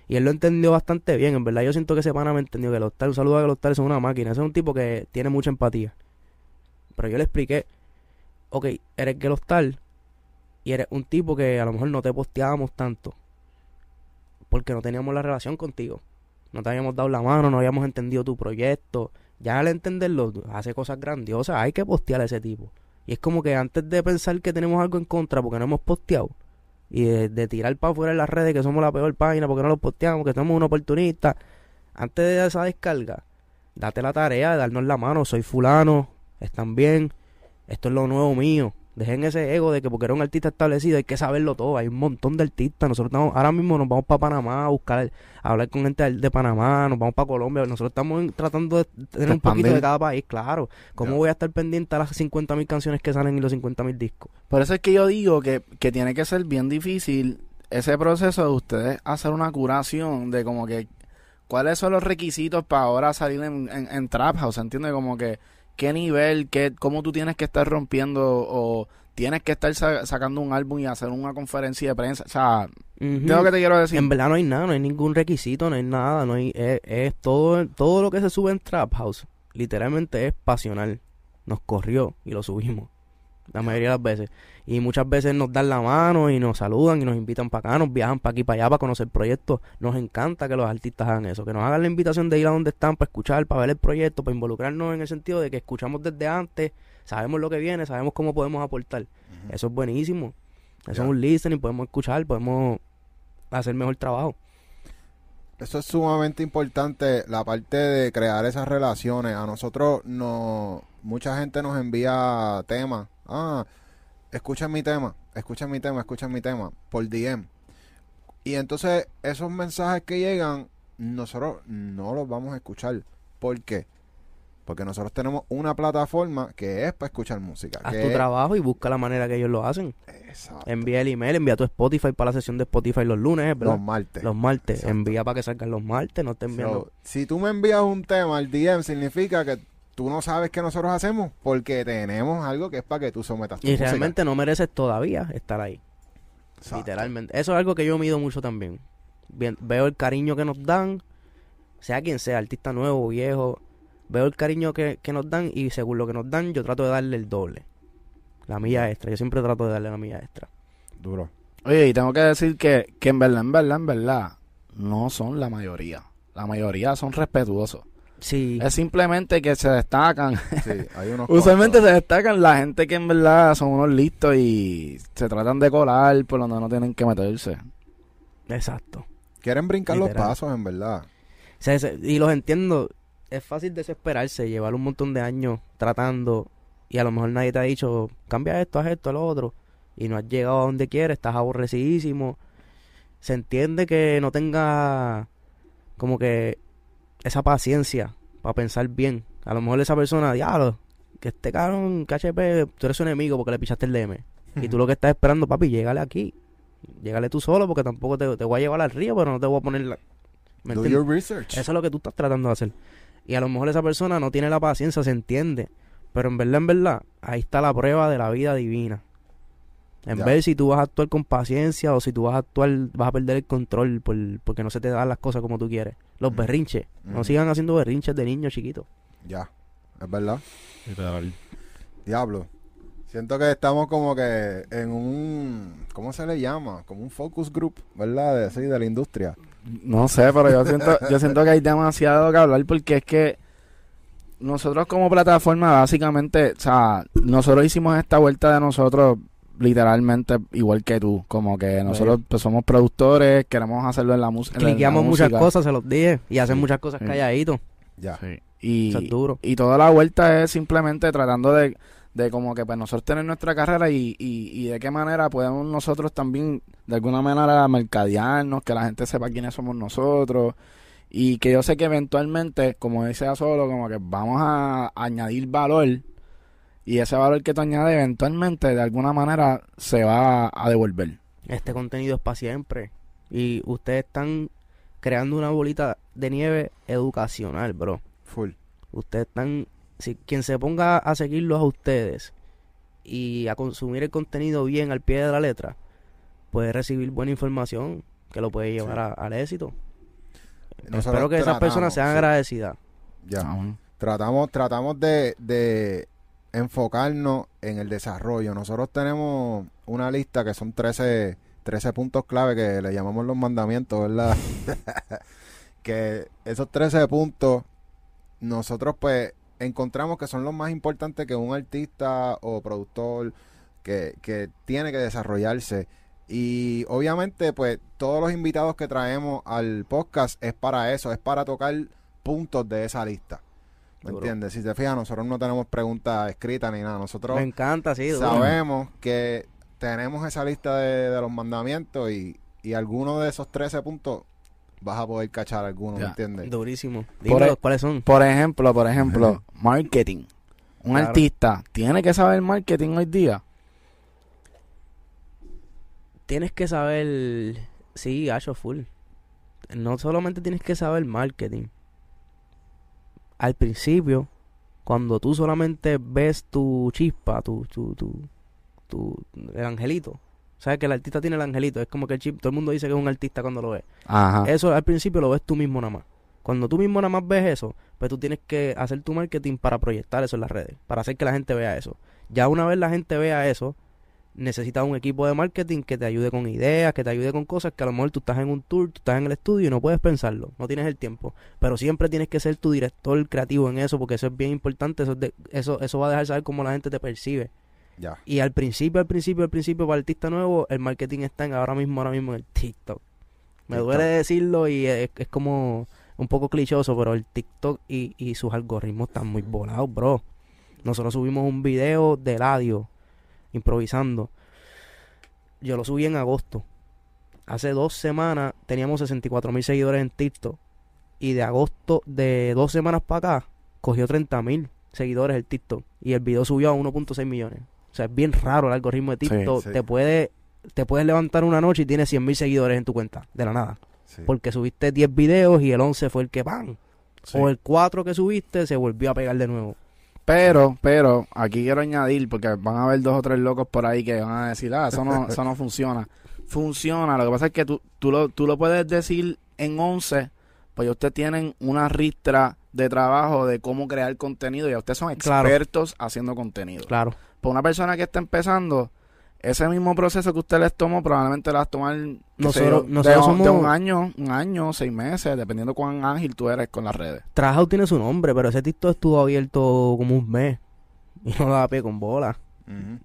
Y él lo entendió bastante bien, en verdad yo siento que ese pana me entendió que los tal, un saludo a que los tales son una máquina, ese es un tipo que tiene mucha empatía. Pero yo le expliqué, ok, eres tal y eres un tipo que a lo mejor no te posteábamos tanto porque no teníamos la relación contigo. No te habíamos dado la mano, no habíamos entendido tu proyecto. Ya al entenderlo, hace cosas grandiosas. Hay que postear a ese tipo. Y es como que antes de pensar que tenemos algo en contra porque no hemos posteado, y de, de tirar para afuera en las redes que somos la peor página porque no lo posteamos, que somos un oportunista, antes de esa descarga, date la tarea de darnos la mano. Soy fulano, están bien, esto es lo nuevo mío. Dejen ese ego de que porque era un artista establecido hay que saberlo todo. Hay un montón de artistas. Nosotros estamos, ahora mismo nos vamos para Panamá a buscar, a hablar con gente de Panamá, nos vamos para Colombia. Nosotros estamos tratando de tener un poquito de cada país, claro. ¿Cómo voy a estar pendiente a las 50.000 canciones que salen y los 50.000 discos? Por eso es que yo digo que, que tiene que ser bien difícil ese proceso de ustedes hacer una curación de como que cuáles son los requisitos para ahora salir en, en, en Trap House, ¿entiendes? Como que qué nivel, qué, cómo tú tienes que estar rompiendo o tienes que estar sa- sacando un álbum y hacer una conferencia de prensa. O sea, Ujú. ¿qué es lo que te quiero decir? En verdad no hay nada, no hay ningún requisito, no hay nada, no hay, es, es todo, todo lo que se sube en Trap House, literalmente es pasional. Nos corrió y lo subimos, la mayoría de las veces. Y muchas veces nos dan la mano y nos saludan y nos invitan para acá, nos viajan para aquí, para allá, para conocer proyectos. Nos encanta que los artistas hagan eso, que nos hagan la invitación de ir a donde están para escuchar, para ver el proyecto, para involucrarnos en el sentido de que escuchamos desde antes, sabemos lo que viene, sabemos cómo podemos aportar. Eso es buenísimo. Eso es un listening, podemos escuchar, podemos hacer mejor trabajo. Eso es sumamente importante, la parte de crear esas relaciones. A nosotros no, mucha gente nos envía temas. Ah, escuchen mi tema, escuchen mi tema, escuchen mi tema por DM. Y entonces esos mensajes que llegan, nosotros no los vamos a escuchar. ¿Por qué? Porque nosotros tenemos una plataforma que es para escuchar música. Haz que tu es- trabajo y busca la manera que ellos lo hacen. Exacto. Envía el email, envía tu Spotify para la sesión de Spotify los lunes, ¿verdad? Los martes. Los martes. Exacto. Envía para que salgan los martes, no te enviando. So, si tú me envías un tema al DM, significa que tú no sabes qué nosotros hacemos porque tenemos algo que es para que tú sometas tu y música. realmente no mereces todavía estar ahí. Exacto. Literalmente. Eso es algo que yo mido mucho también. Bien- veo el cariño que nos dan, sea quien sea, artista nuevo o viejo. Veo el cariño que, que nos dan y según lo que nos dan, yo trato de darle el doble. La milla extra. Yo siempre trato de darle la milla extra. Duro. Oye, y tengo que decir que, que en verdad, en verdad, en verdad, no son la mayoría. La mayoría son respetuosos. Sí. Es simplemente que se destacan. Sí, hay *laughs* unos Usualmente cuantos. se destacan la gente que en verdad son unos listos y se tratan de colar por donde no tienen que meterse. Exacto. quieren brincar los pasos, en verdad. Se- se- y los entiendo. Es fácil desesperarse, llevar un montón de años tratando y a lo mejor nadie te ha dicho, cambia esto, haz esto, lo otro. Y no has llegado a donde quieres, estás aborrecidísimo. Se entiende que no tenga como que esa paciencia para pensar bien. A lo mejor esa persona, diablo, que este cabrón, KHP, tú eres su enemigo porque le pichaste el DM. Y tú lo que estás esperando, papi, llégale aquí. Llégale tú solo porque tampoco te, te voy a llevar al río, pero no te voy a poner la... ¿me Do your research. Eso es lo que tú estás tratando de hacer. Y a lo mejor esa persona no tiene la paciencia, se entiende. Pero en verdad, en verdad, ahí está la prueba de la vida divina. En Ya. ver si tú vas a actuar con paciencia o si tú vas a actuar, vas a perder el control por, porque no se te dan las cosas como tú quieres. Los Ujú. berrinches. No Ujú. sigan haciendo berrinches de niños chiquitos. Ya, es verdad. Diablo. Siento que estamos como que en un... ¿Cómo se le llama? Como un focus group, ¿verdad? De, sí, de la industria. No sé, pero yo siento, yo siento que hay demasiado que hablar porque es que nosotros como plataforma básicamente, o sea, nosotros hicimos esta vuelta de nosotros literalmente igual que tú, como que nosotros pues, somos productores, queremos hacerlo en la, la Cliqueamos muchas música. cosas, se los dije. Y hacen Sí, muchas cosas sí. calladitos. Ya. Sí. Y, Eso es duro. y toda la vuelta es simplemente tratando de, de como que pues nosotros tener nuestra carrera y, y, y de qué manera podemos nosotros también de alguna manera mercadearnos, que la gente sepa quiénes somos nosotros y que yo sé que eventualmente, como dice solo, como que vamos a añadir valor y ese valor que tú añades eventualmente de alguna manera se va a devolver. Este contenido es para siempre. Y ustedes están creando una bolita de nieve educacional, bro. Full. Ustedes están, si quien se ponga a seguirlos a ustedes y a consumir el contenido bien al pie de la letra, puede recibir buena información que lo puede llevar Sí. a- al éxito. Nosotros Espero que esas personas sean sí. agradecidas. Ya. Tratamos, tratamos de, de enfocarnos en el desarrollo. Nosotros tenemos una lista que son 13, 13 puntos clave que le llamamos los mandamientos, ¿verdad? *laughs* que esos 13 puntos nosotros pues encontramos que son los más importantes que un artista o productor que, que tiene que desarrollarse. Y obviamente pues todos los invitados que traemos al podcast es para eso, es para tocar puntos de esa lista. ¿Me Duro. entiendes? Si te fijas, nosotros no tenemos preguntas escritas ni nada. Nosotros Me encanta, sí. duro. sabemos que tenemos esa lista de, de los mandamientos y, y alguno de esos 13 puntos vas a poder cachar alguno, ¿me Ya. entiendes? Durísimo. Por Dímelo, e- ¿cuáles son? Por ejemplo, por ejemplo, marketing. Un Claro. artista tiene que saber marketing hoy día. Tienes que saber, sí, Acho Full. No solamente tienes que saber marketing. Al principio, cuando tú solamente ves tu chispa, tu, tu, tu, tu, el angelito. ¿Sabes que el artista tiene el angelito? Es como que el chip, todo el mundo dice que es un artista cuando lo ve. Ajá. Eso al principio lo ves tú mismo nada más. Cuando tú mismo nada más ves eso, pues tú tienes que hacer tu marketing para proyectar eso en las redes, para hacer que la gente vea eso. Ya una vez la gente vea eso, necesitas un equipo de marketing que te ayude con ideas, que te ayude con cosas que a lo mejor tú estás en un tour, tú estás en el estudio y no puedes pensarlo, no tienes el tiempo. Pero siempre tienes que ser tu director creativo en eso, porque eso es bien importante, eso, es de- eso, eso va a dejar saber cómo la gente te percibe. Ya. Y al principio, al principio, al principio, para el artista nuevo, el marketing está en ahora mismo, ahora mismo en el TikTok. Me TikTok. duele decirlo y es, es como un poco clichoso, pero el TikTok y, y sus algoritmos están muy volados, bro. Nosotros subimos un video de radio improvisando. Yo lo subí en agosto. Hace dos semanas teníamos 64 mil seguidores en TikTok. Y de agosto, de dos semanas para acá, cogió 30 mil seguidores el TikTok. Y el video subió a 1.6 millones. O sea, es bien raro el algoritmo de TikTok. sí. Te puede te puedes levantar una noche y tienes 100 mil seguidores en tu cuenta. De la nada. Sí. Porque subiste 10 videos y el 11 fue el que ¡pam! O el 4 que subiste se volvió a pegar de nuevo. Pero, pero, aquí quiero añadir, porque van a haber dos o tres locos por ahí que van a decir, ah, eso no, *laughs* eso no funciona. Funciona, lo que pasa es que tú, tú, lo, tú lo puedes decir en 11, pues ya ustedes tienen una ristra de trabajo de cómo crear contenido y ya ustedes son Claro. expertos haciendo contenido. Claro. Para una persona que está empezando, ese mismo proceso que usted les tomó, probablemente le vas a tomar qué sé Nosotros- yo, de- nosotros de, somos- un año, un año, seis meses, dependiendo cuán ágil tú eres con las redes. Trabajado tiene su nombre, pero ese TikTok estuvo abierto como un mes. Y no daba pie con bola.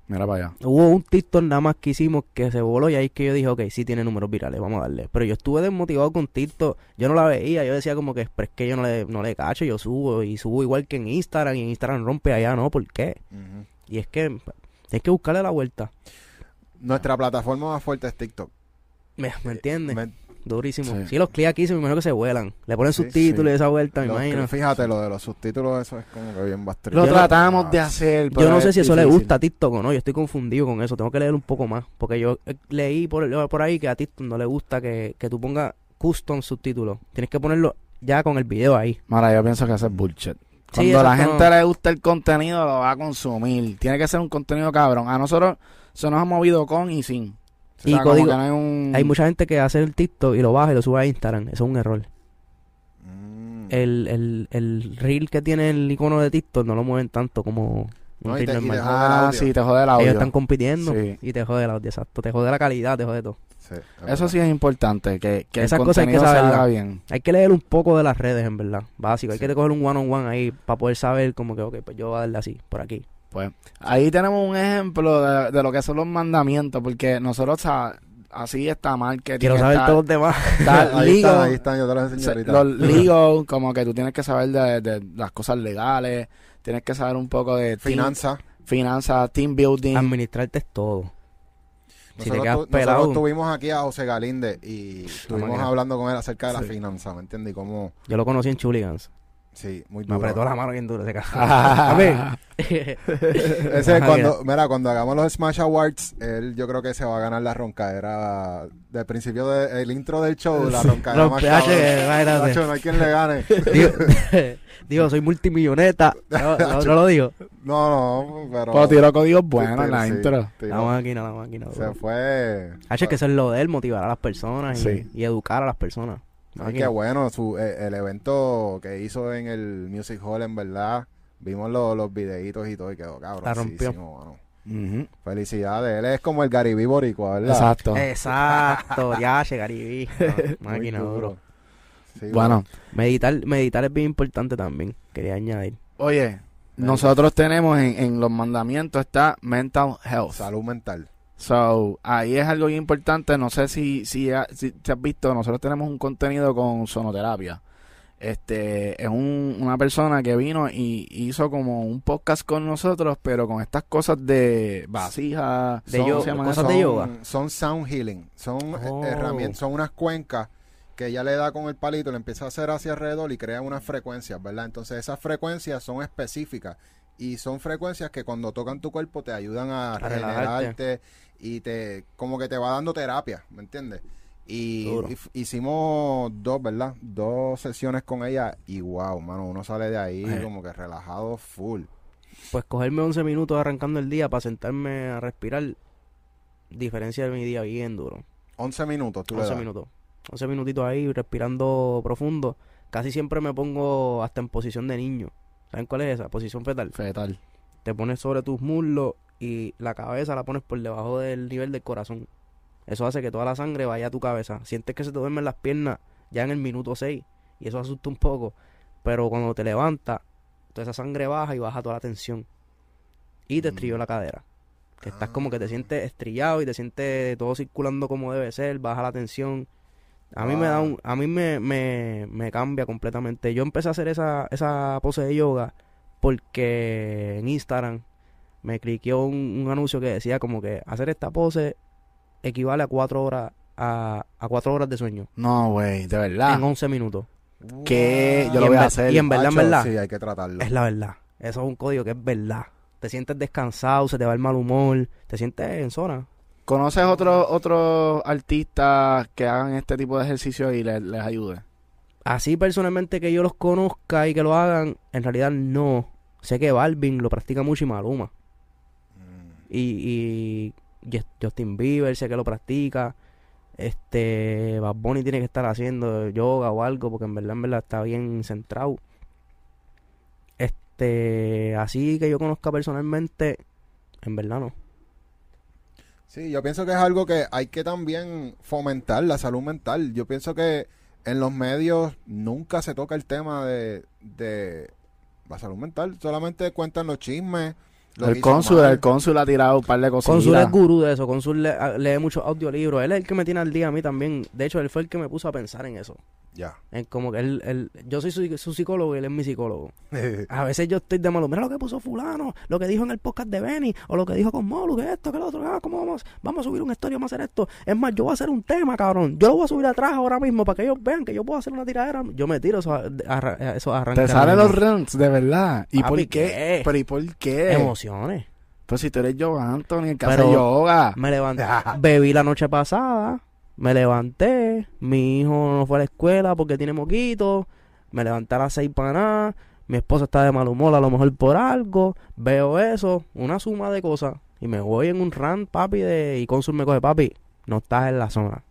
Mira para allá. Hubo un TikTok nada más que hicimos que se voló y ahí es que yo dije, ok, sí tiene números virales, vamos a darle. Pero yo estuve desmotivado con TikTok, yo no la veía, yo decía como que, pero es que yo no le, no le cacho, yo subo y subo igual que en Instagram y en Instagram rompe allá, ¿no? ¿Por qué? Y es que hay que buscarle la vuelta. Nuestra plataforma más fuerte es TikTok. ¿Me, me entiendes? Me- Durísimo. Sí. Sí. los clics aquí se me imagino que se vuelan. Le ponen Sí, subtítulos sí. y esa vuelta, me los que- imagino. fíjate, lo de los subtítulos, eso es como que bien bastante. Lo Yo- tratamos de hacer. Yo pero no sé si eso le gusta a TikTok o no. Yo estoy confundido con eso. Tengo que leer un poco más. Porque yo eh, leí por, por ahí que a TikTok no le gusta que, que tú pongas custom subtítulos. Tienes que ponerlo ya con el video ahí. Mira, yo pienso que eso es bullshit. Sí, Cuando la exacto, gente no. le gusta el contenido, lo va a consumir. Tiene que ser un contenido cabrón. A nosotros se nos ha movido con y sin. Y O sea, como código- que no hay un... Hay mucha gente que hace el TikTok y lo baja y lo sube a Instagram. Eso es un error. Mm. El, el, el reel que tiene el icono de TikTok no lo mueven tanto como un No, reel te- y normal. te jode el Ah, audio. sí, te jode el audio. Ellos están compitiendo Sí. y te jode el audio, exacto. Te jode la calidad, te jode todo. Sí, Eso sí es importante, que, que Esas el cosas hay que haga bien. Hay que leer un poco de las redes, en verdad. Básico. Hay Sí. que coger un one on one ahí para poder saber como que, ok, pues yo voy a darle así, por aquí. Pues ahí tenemos un ejemplo de, de lo que son los mandamientos, porque nosotros sa- así está mal que Quiero saber estar- todos los demás. está *laughs* ahí legal, están, ahí están, yo te los enseño se- ahorita. los legal, como que tú tienes que saber de, de las cosas legales, tienes que saber un poco de Finanzas. finanzas, team building. Administrarte es todo. Si te Nosotros, pelado. nosotros tuvimos aquí a José Galinde y estuvimos hablando con él acerca de la Sí. finanza, ¿me entiendes? Y cómo, Yo lo conocí en Chuligans. Sí, muy Me duro. apretó la mano bien duro ese. Ah. *laughs* A ver. *laughs* Ese cuando, mira, cuando hagamos los Smash Awards, él yo creo que se va a ganar la roncadera del principio del intro del show, la roncadera más Rompe, cabrón. H, imagínate. Nacho, no hay quien le gane. Digo, *laughs* digo, soy multimilloneta. No, no, no lo digo. No, no, pero... Pero tiró códigos buenos en la Sí, intro. La máquina, la máquina. Se bro. fue... H, es que eso es lo de él, motivar a las personas y, Sí. y educar a las personas. Ay, Máquina. qué bueno, su, eh, el evento que hizo en el Music Hall, en verdad, vimos los, los videitos y todo y quedó cabrón. La rompió. Felicidades, él es como el Garibí boricua, ¿verdad? Exacto. Exacto, ya, Garibí. No, máquina, duro. Sí, Bueno, Meditar, meditar es bien importante también, quería añadir. oye, nosotros tenemos en, en los mandamientos está mental health. Salud mental. So, ahí es algo bien importante. No sé si, si, ha- si te has visto, nosotros tenemos un contenido con sonoterapia. Este es un- una persona que vino y hizo como un podcast con nosotros, pero con estas cosas de vasijas, De ¿cómo yo- se llama cosas de yoga. Son sound healing. Son Oh. herramientas, son unas cuencas que ella le da con el palito, le empieza a hacer hacia alrededor y crea unas frecuencias, ¿verdad? Entonces esas frecuencias son específicas y son frecuencias que cuando tocan tu cuerpo te ayudan a, relajarte. regenerarte y te como que te va dando terapia, ¿me entiendes? Y, hicimos dos, ¿verdad? Dos sesiones con ella y wow, mano, uno sale de ahí como que relajado full. pues cogerme 11 minutos arrancando el día para sentarme a respirar, diferencia de mi día bien duro. 11 minutos, tú le 11 das. minutos. 11 minutitos ahí respirando profundo. Casi siempre me pongo hasta en posición de niño. ¿Saben cuál es esa? Posición fetal. Fetal. Te pones sobre tus muslos y la cabeza la pones por debajo del nivel del corazón. Eso hace que toda la sangre vaya a tu cabeza. Sientes que se te duermen las piernas ya en el minuto 6 y eso asusta un poco. Pero cuando te levantas, toda esa sangre baja y baja toda la tensión. Y te estrilló la cadera. Que estás como que te sientes estrellado y te sientes todo circulando como debe ser, baja la tensión. A mí me da un, a mí me, me, me cambia completamente. Yo empecé a hacer esa, esa pose de yoga porque en Instagram me cliqueó un, un anuncio que decía como que hacer esta pose equivale a cuatro horas a, a cuatro horas de sueño No, güey, de verdad. en 11 minutos. ¿Qué? Yo lo voy a hacer. y en verdad, en verdad, Sí, hay que tratarlo. es la verdad. Eso es un código que es verdad. Te sientes descansado, se te va el mal humor, te sientes en zona. ¿Conoces otros otros artistas que hagan este tipo de ejercicio y les, les ayude? Así personalmente que yo los conozca y que lo hagan, en realidad no. Sé que Balvin lo practica mucho y Maluma. Y, y Just- Justin Bieber sé que lo practica. Este, Bad Bunny tiene que estar haciendo yoga o algo porque en verdad, en verdad está bien centrado. Este, así que yo conozca personalmente, en verdad no. Sí, yo pienso que es algo que hay que también fomentar, la salud mental. Yo pienso que en los medios nunca se toca el tema de, de la salud mental. Solamente cuentan los chismes. lo El cónsul, el cónsul ha tirado un par de cositas. Consul es gurú de eso, Consul le- a- lee muchos audiolibros. Él es el que me tiene al día a mí también. De hecho, él fue el que me puso a pensar en eso. Ya. Como que él, él- yo soy su, su psicólogo y él es mi psicólogo. *laughs* A veces yo estoy de malo, mira lo que puso fulano, lo que dijo en el podcast de Benny, o lo que dijo con Molu, que esto, que lo otro, ah, ¿cómo vamos? Vamos a subir una historia, vamos a hacer esto. Es más, yo voy a hacer un tema, cabrón. Yo lo voy a subir atrás ahora mismo para que ellos vean que yo puedo hacer una tiradera. Yo me tiro esos, arra- esos arranques. Te salen los runs, de verdad. ¿Y Papi, por qué? ¿qué? ¿Pero y por qué? Emociones. Pues si tú eres yoga, Anthony, el que Pero- hace yoga. Me levanté, *laughs* bebí la noche pasada, me levanté, mi hijo no fue a la escuela porque tiene moquito, me levanté a las seis para nada, mi esposa está de mal humor a lo mejor por algo, veo eso, una suma de cosas, y me voy en un rant, papi, de, y Consul me coge, papi, no estás en la zona,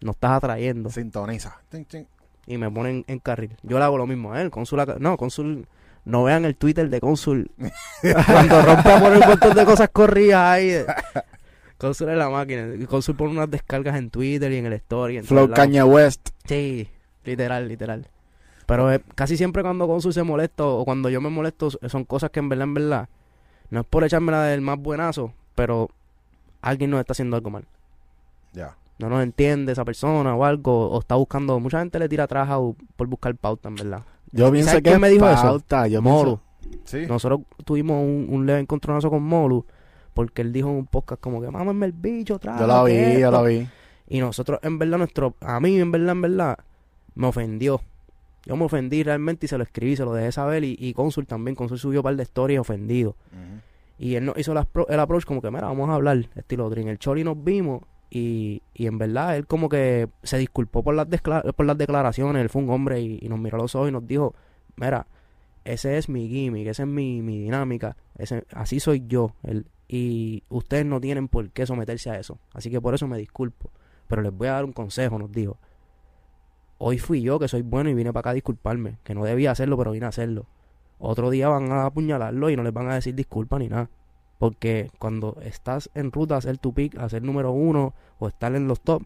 no estás atrayendo, Sintoniza. Tin, tin. y me ponen en carril. Yo le hago lo mismo a él, Consul, no, Consul, no vean el Twitter de Consul, *laughs* cuando rompe a poner un montón de cosas corridas ahí. Consul es la máquina. Consul pone unas descargas en Twitter y en el story. En Flow. Kanye West. Sí, literal, literal. Pero eh, casi siempre cuando Consul se molesta o cuando yo me molesto son cosas que en verdad, en verdad, no es por echarme la del más buenazo, pero alguien nos está haciendo algo mal. Ya. No nos entiende esa persona o algo, o está buscando, mucha gente le tira atrás a- por buscar pauta, en verdad. Yo pienso ¿Sabes que me dijo eso? pauta, Yo Molu. pienso- Sí. Nosotros tuvimos un, un leve encontronazo con Molu porque él dijo en un podcast como que mámame el bicho, traga, Yo lo vi, yo esto". lo vi. Y nosotros, en verdad, nuestro, a mí, en verdad, en verdad, me ofendió. Yo me ofendí realmente y se lo escribí, se lo dejé saber. Y, y Consul también, Consul subió un par de stories ofendido. Y él nos hizo la el approach como que, mira, vamos a hablar, estilo en el Chori nos vimos y, y en verdad él como que se disculpó por las, por las declaraciones. Él fue un hombre y, y nos miró a los ojos y nos dijo, mira, ese es mi gimmick, esa es mi, mi dinámica, ese, así soy yo. Él, y ustedes no tienen por qué someterse a eso. Así que por eso me disculpo. Pero les voy a dar un consejo, nos dijo. Hoy fui yo que soy bueno y vine para acá a disculparme. Que no debía hacerlo, pero vine a hacerlo. Otro día van a apuñalarlo y no les van a decir disculpa ni nada. Porque cuando estás en ruta a hacer tu pick, a ser número uno o estar en los top,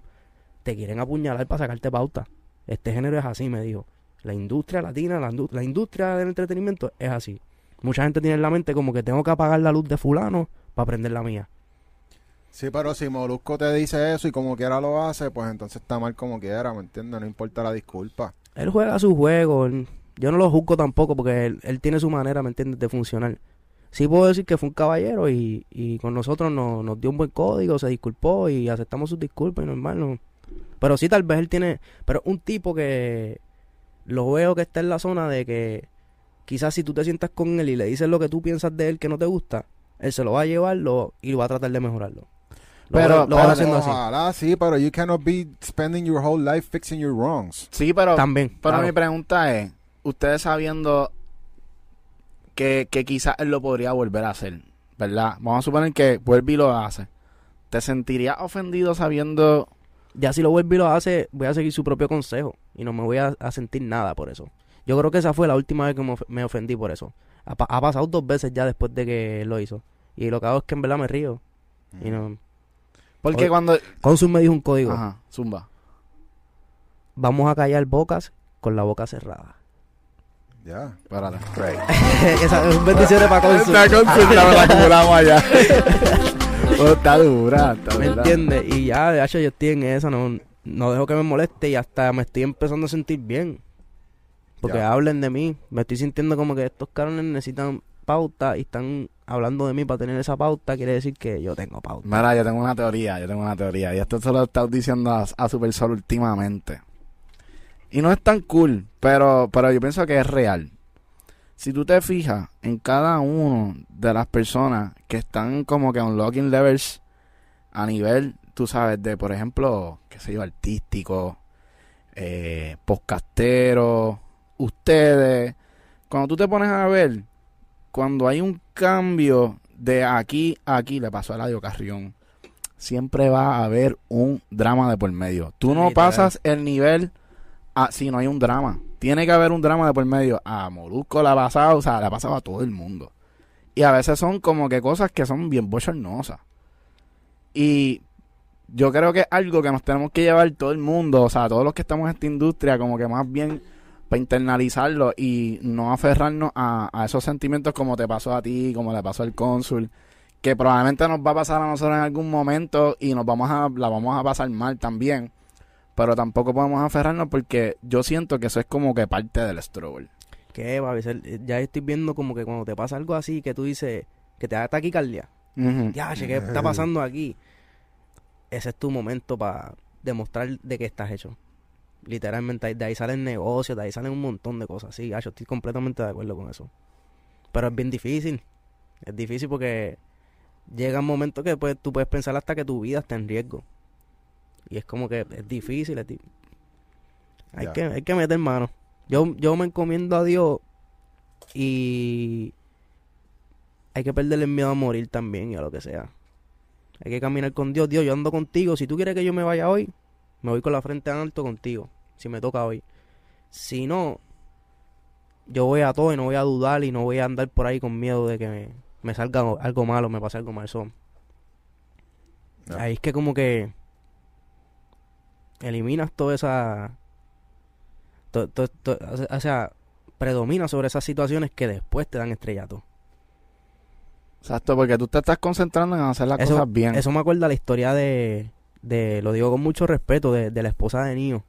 te quieren apuñalar para sacarte pauta. Este género es así, me dijo. La industria latina, la, la industria del entretenimiento es así. Mucha gente tiene en la mente como que tengo que apagar la luz de fulano para prender la mía. Sí, pero si Molusco te dice eso y como quiera lo hace, pues entonces está mal como quiera, ¿me entiendes? No importa la disculpa. Él juega su juego. él- yo no lo juzgo tampoco porque él, él tiene su manera, ¿me entiendes?, de funcionar. Sí puedo decir que fue un caballero y, y con nosotros nos, nos dio un buen código, se disculpó y aceptamos sus disculpas y normal. No. Pero sí, tal vez él tiene... Pero un tipo que lo veo que está en la zona de que quizás si tú te sientas con él y le dices lo que tú piensas de él que no te gusta, él se lo va a llevar lo- y va a tratar de mejorarlo. Lo Pero- va- lo va pero- haciendo así. Ojalá sí, pero you cannot be spending your whole life fixing your wrongs. Sí, pero, También. pero claro. mi pregunta es, ustedes sabiendo que, que quizás él lo podría volver a hacer, ¿verdad? Vamos a suponer que vuelve y lo hace. ¿Te sentirías ofendido sabiendo Ya si lo vuelve y lo hace, voy a seguir su propio consejo y no me voy a, a sentir nada por eso. Yo creo que esa fue la última vez que me, of- me ofendí por eso. Ha, pa- ha pasado dos veces ya después de que lo hizo. Y lo que hago es que en verdad me río. Y no... Porque Oye. cuando... Consum me dijo un código. Ajá, zumba. Vamos a callar bocas con la boca cerrada. Ya. Espérate. Great. *laughs* Esa es para Consum. Está consulta, me la *laughs* acumulamos allá. *laughs* Oh, está dura, está ¿Me entiendes? Y ya, de hecho, yo estoy en esa, no, no dejo que me moleste y hasta me estoy empezando a sentir bien. Porque Ya. hablen de mí. Me estoy sintiendo como que estos cabrones necesitan pauta y están hablando de mí para tener esa pauta. Quiere decir que yo tengo pauta. Mira, yo tengo una teoría, yo tengo una teoría. Y esto se lo he estado diciendo a, a Super Sol últimamente. Y no es tan cool, pero, pero yo pienso que es real. Si tú te fijas en cada uno de las personas que están como que unlocking levels a nivel, tú sabes, de por ejemplo, qué sé yo, artístico, eh, podcastero, ustedes, cuando tú te pones a ver, cuando hay un cambio de aquí a aquí, le pasó a Eladio Carrión, siempre va a haber un drama de por medio. Tú no pasas el nivel a, si no hay un drama. Tiene que haber un drama de por medio. A Molusco le ha pasado, o sea, le ha pasado a todo el mundo. Y a veces son como que cosas que son bien bochornosas. Y yo creo que es algo que nos tenemos que llevar todo el mundo, o sea, todos los que estamos en esta industria, como que más bien para internalizarlo y no aferrarnos a, a esos sentimientos como te pasó a ti, como le pasó al cónsul, que probablemente nos va a pasar a nosotros en algún momento y nos vamos a, la vamos a pasar mal también, pero tampoco podemos aferrarnos porque yo siento que eso es como que parte del struggle. ¿Qué, va a ser? Ya estoy viendo como que cuando te pasa algo así, que tú dices que te da taquicardia. Ujú. Ya, che, ¿qué está *laughs* pasando aquí? Ese es tu momento para demostrar de qué estás hecho. Literalmente, de ahí salen negocios, de ahí salen un montón de cosas. Sí, yo estoy completamente de acuerdo con eso. Pero es bien difícil. Es difícil porque llega un momento que pues, tú puedes pensar hasta que tu vida está en riesgo. Y es como que es difícil. es di- hay, que, hay que meter mano. Yo, yo me encomiendo a Dios y hay que perderle el miedo a morir también y a lo que sea. Hay que caminar con Dios. Dios, yo ando contigo. Si tú quieres que yo me vaya hoy, me voy con la frente en alto contigo. Si me toca hoy. Si no, yo voy a todo y no voy a dudar y no voy a andar por ahí con miedo de que me, me salga algo- malo, me pase algo mal. So, Ya. Ahí es que como que eliminas toda esa... to- to- to- o sea, predomina sobre esas situaciones que después te dan estrellato. Exacto, porque tú te estás concentrando en hacer las Eso- cosas bien. Eso me acuerda la historia de, de, lo digo con mucho respeto, de, de la esposa de Nio.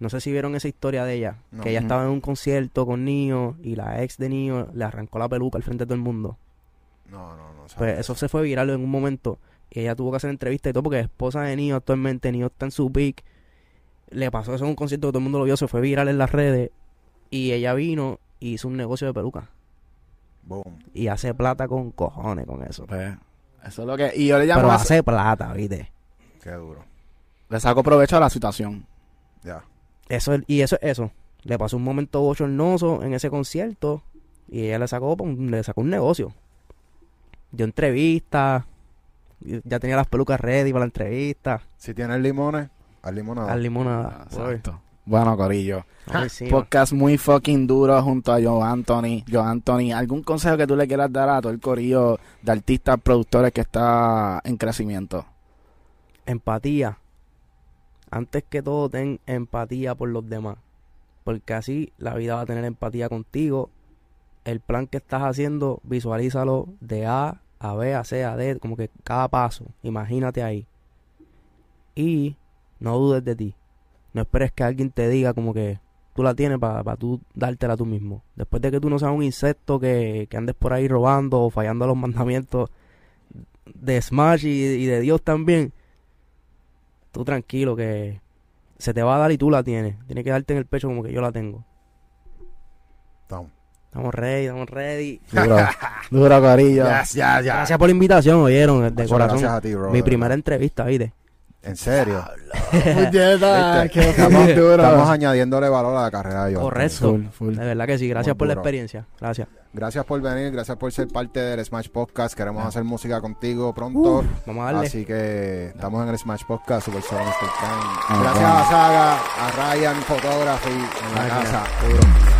No sé si vieron esa historia de ella. No. Que ella estaba en un concierto con Nio y la ex de Nio le arrancó la peluca al frente de todo el mundo. No, no, no. Pues eso se fue viral en un momento. Y ella tuvo que hacer entrevista y todo porque es esposa de Nio actualmente. Nio está en su peak. Le pasó eso en un concierto que todo el mundo lo vio. Se fue viral en las redes. Y ella vino y hizo un negocio de peluca. Boom. Y hace plata con cojones con eso. Pues, eso es lo que... Y yo le llamo... Pero a- hace plata, ¿viste? Qué duro. Le saco provecho a la situación. Ya. Eso es- y eso es eso. Le pasó un momento bochornoso en ese concierto y ella le sacó le sacó un negocio. Dio entrevistas, ya tenía las pelucas ready para la entrevista, Si tienes limones, haz limonada. al limonada. Exacto. Bueno, Corillo. Ay, sí, Podcast muy fucking duro junto a Joe Anthony. Joe Anthony, ¿algún consejo que tú le quieras dar a todo el corillo de artistas, productores que está en crecimiento? empatía. Antes que todo, ten empatía por los demás. Porque así la vida va a tener empatía contigo. El plan que estás haciendo, visualízalo de A a B, a C, a D, como que cada paso. Imagínate ahí. Y no dudes de ti. No esperes que alguien te diga como que tú la tienes para tú dártela tú mismo. Después de que tú no seas un insecto que, que andes por ahí robando o fallando a los *laughs* mandamientos de Smash y de Dios también, tú tranquilo que se te va a dar y tú la tienes. Tienes que darte en el pecho como que yo la tengo. Estamos. Estamos ready, estamos ready. *laughs* Corillo. Yes, ya, ya. Gracias por la invitación, oyeron, de Muchas corazón. Gracias a ti, bro. Mi primera entrevista, ¿viste? En serio. *laughs* Estamos, estamos añadiéndole valor a la carrera de. Correcto. Full, full. De verdad que sí. Gracias por la experiencia. Gracias. Gracias por venir, gracias por ser parte del Smash Podcast. Queremos Ah. hacer música contigo pronto. Vamos a darle. Así que estamos en el Smash Podcast, Super. Ah, Gracias bueno. a Saga, a Ryan Photography en la Gracias. casa.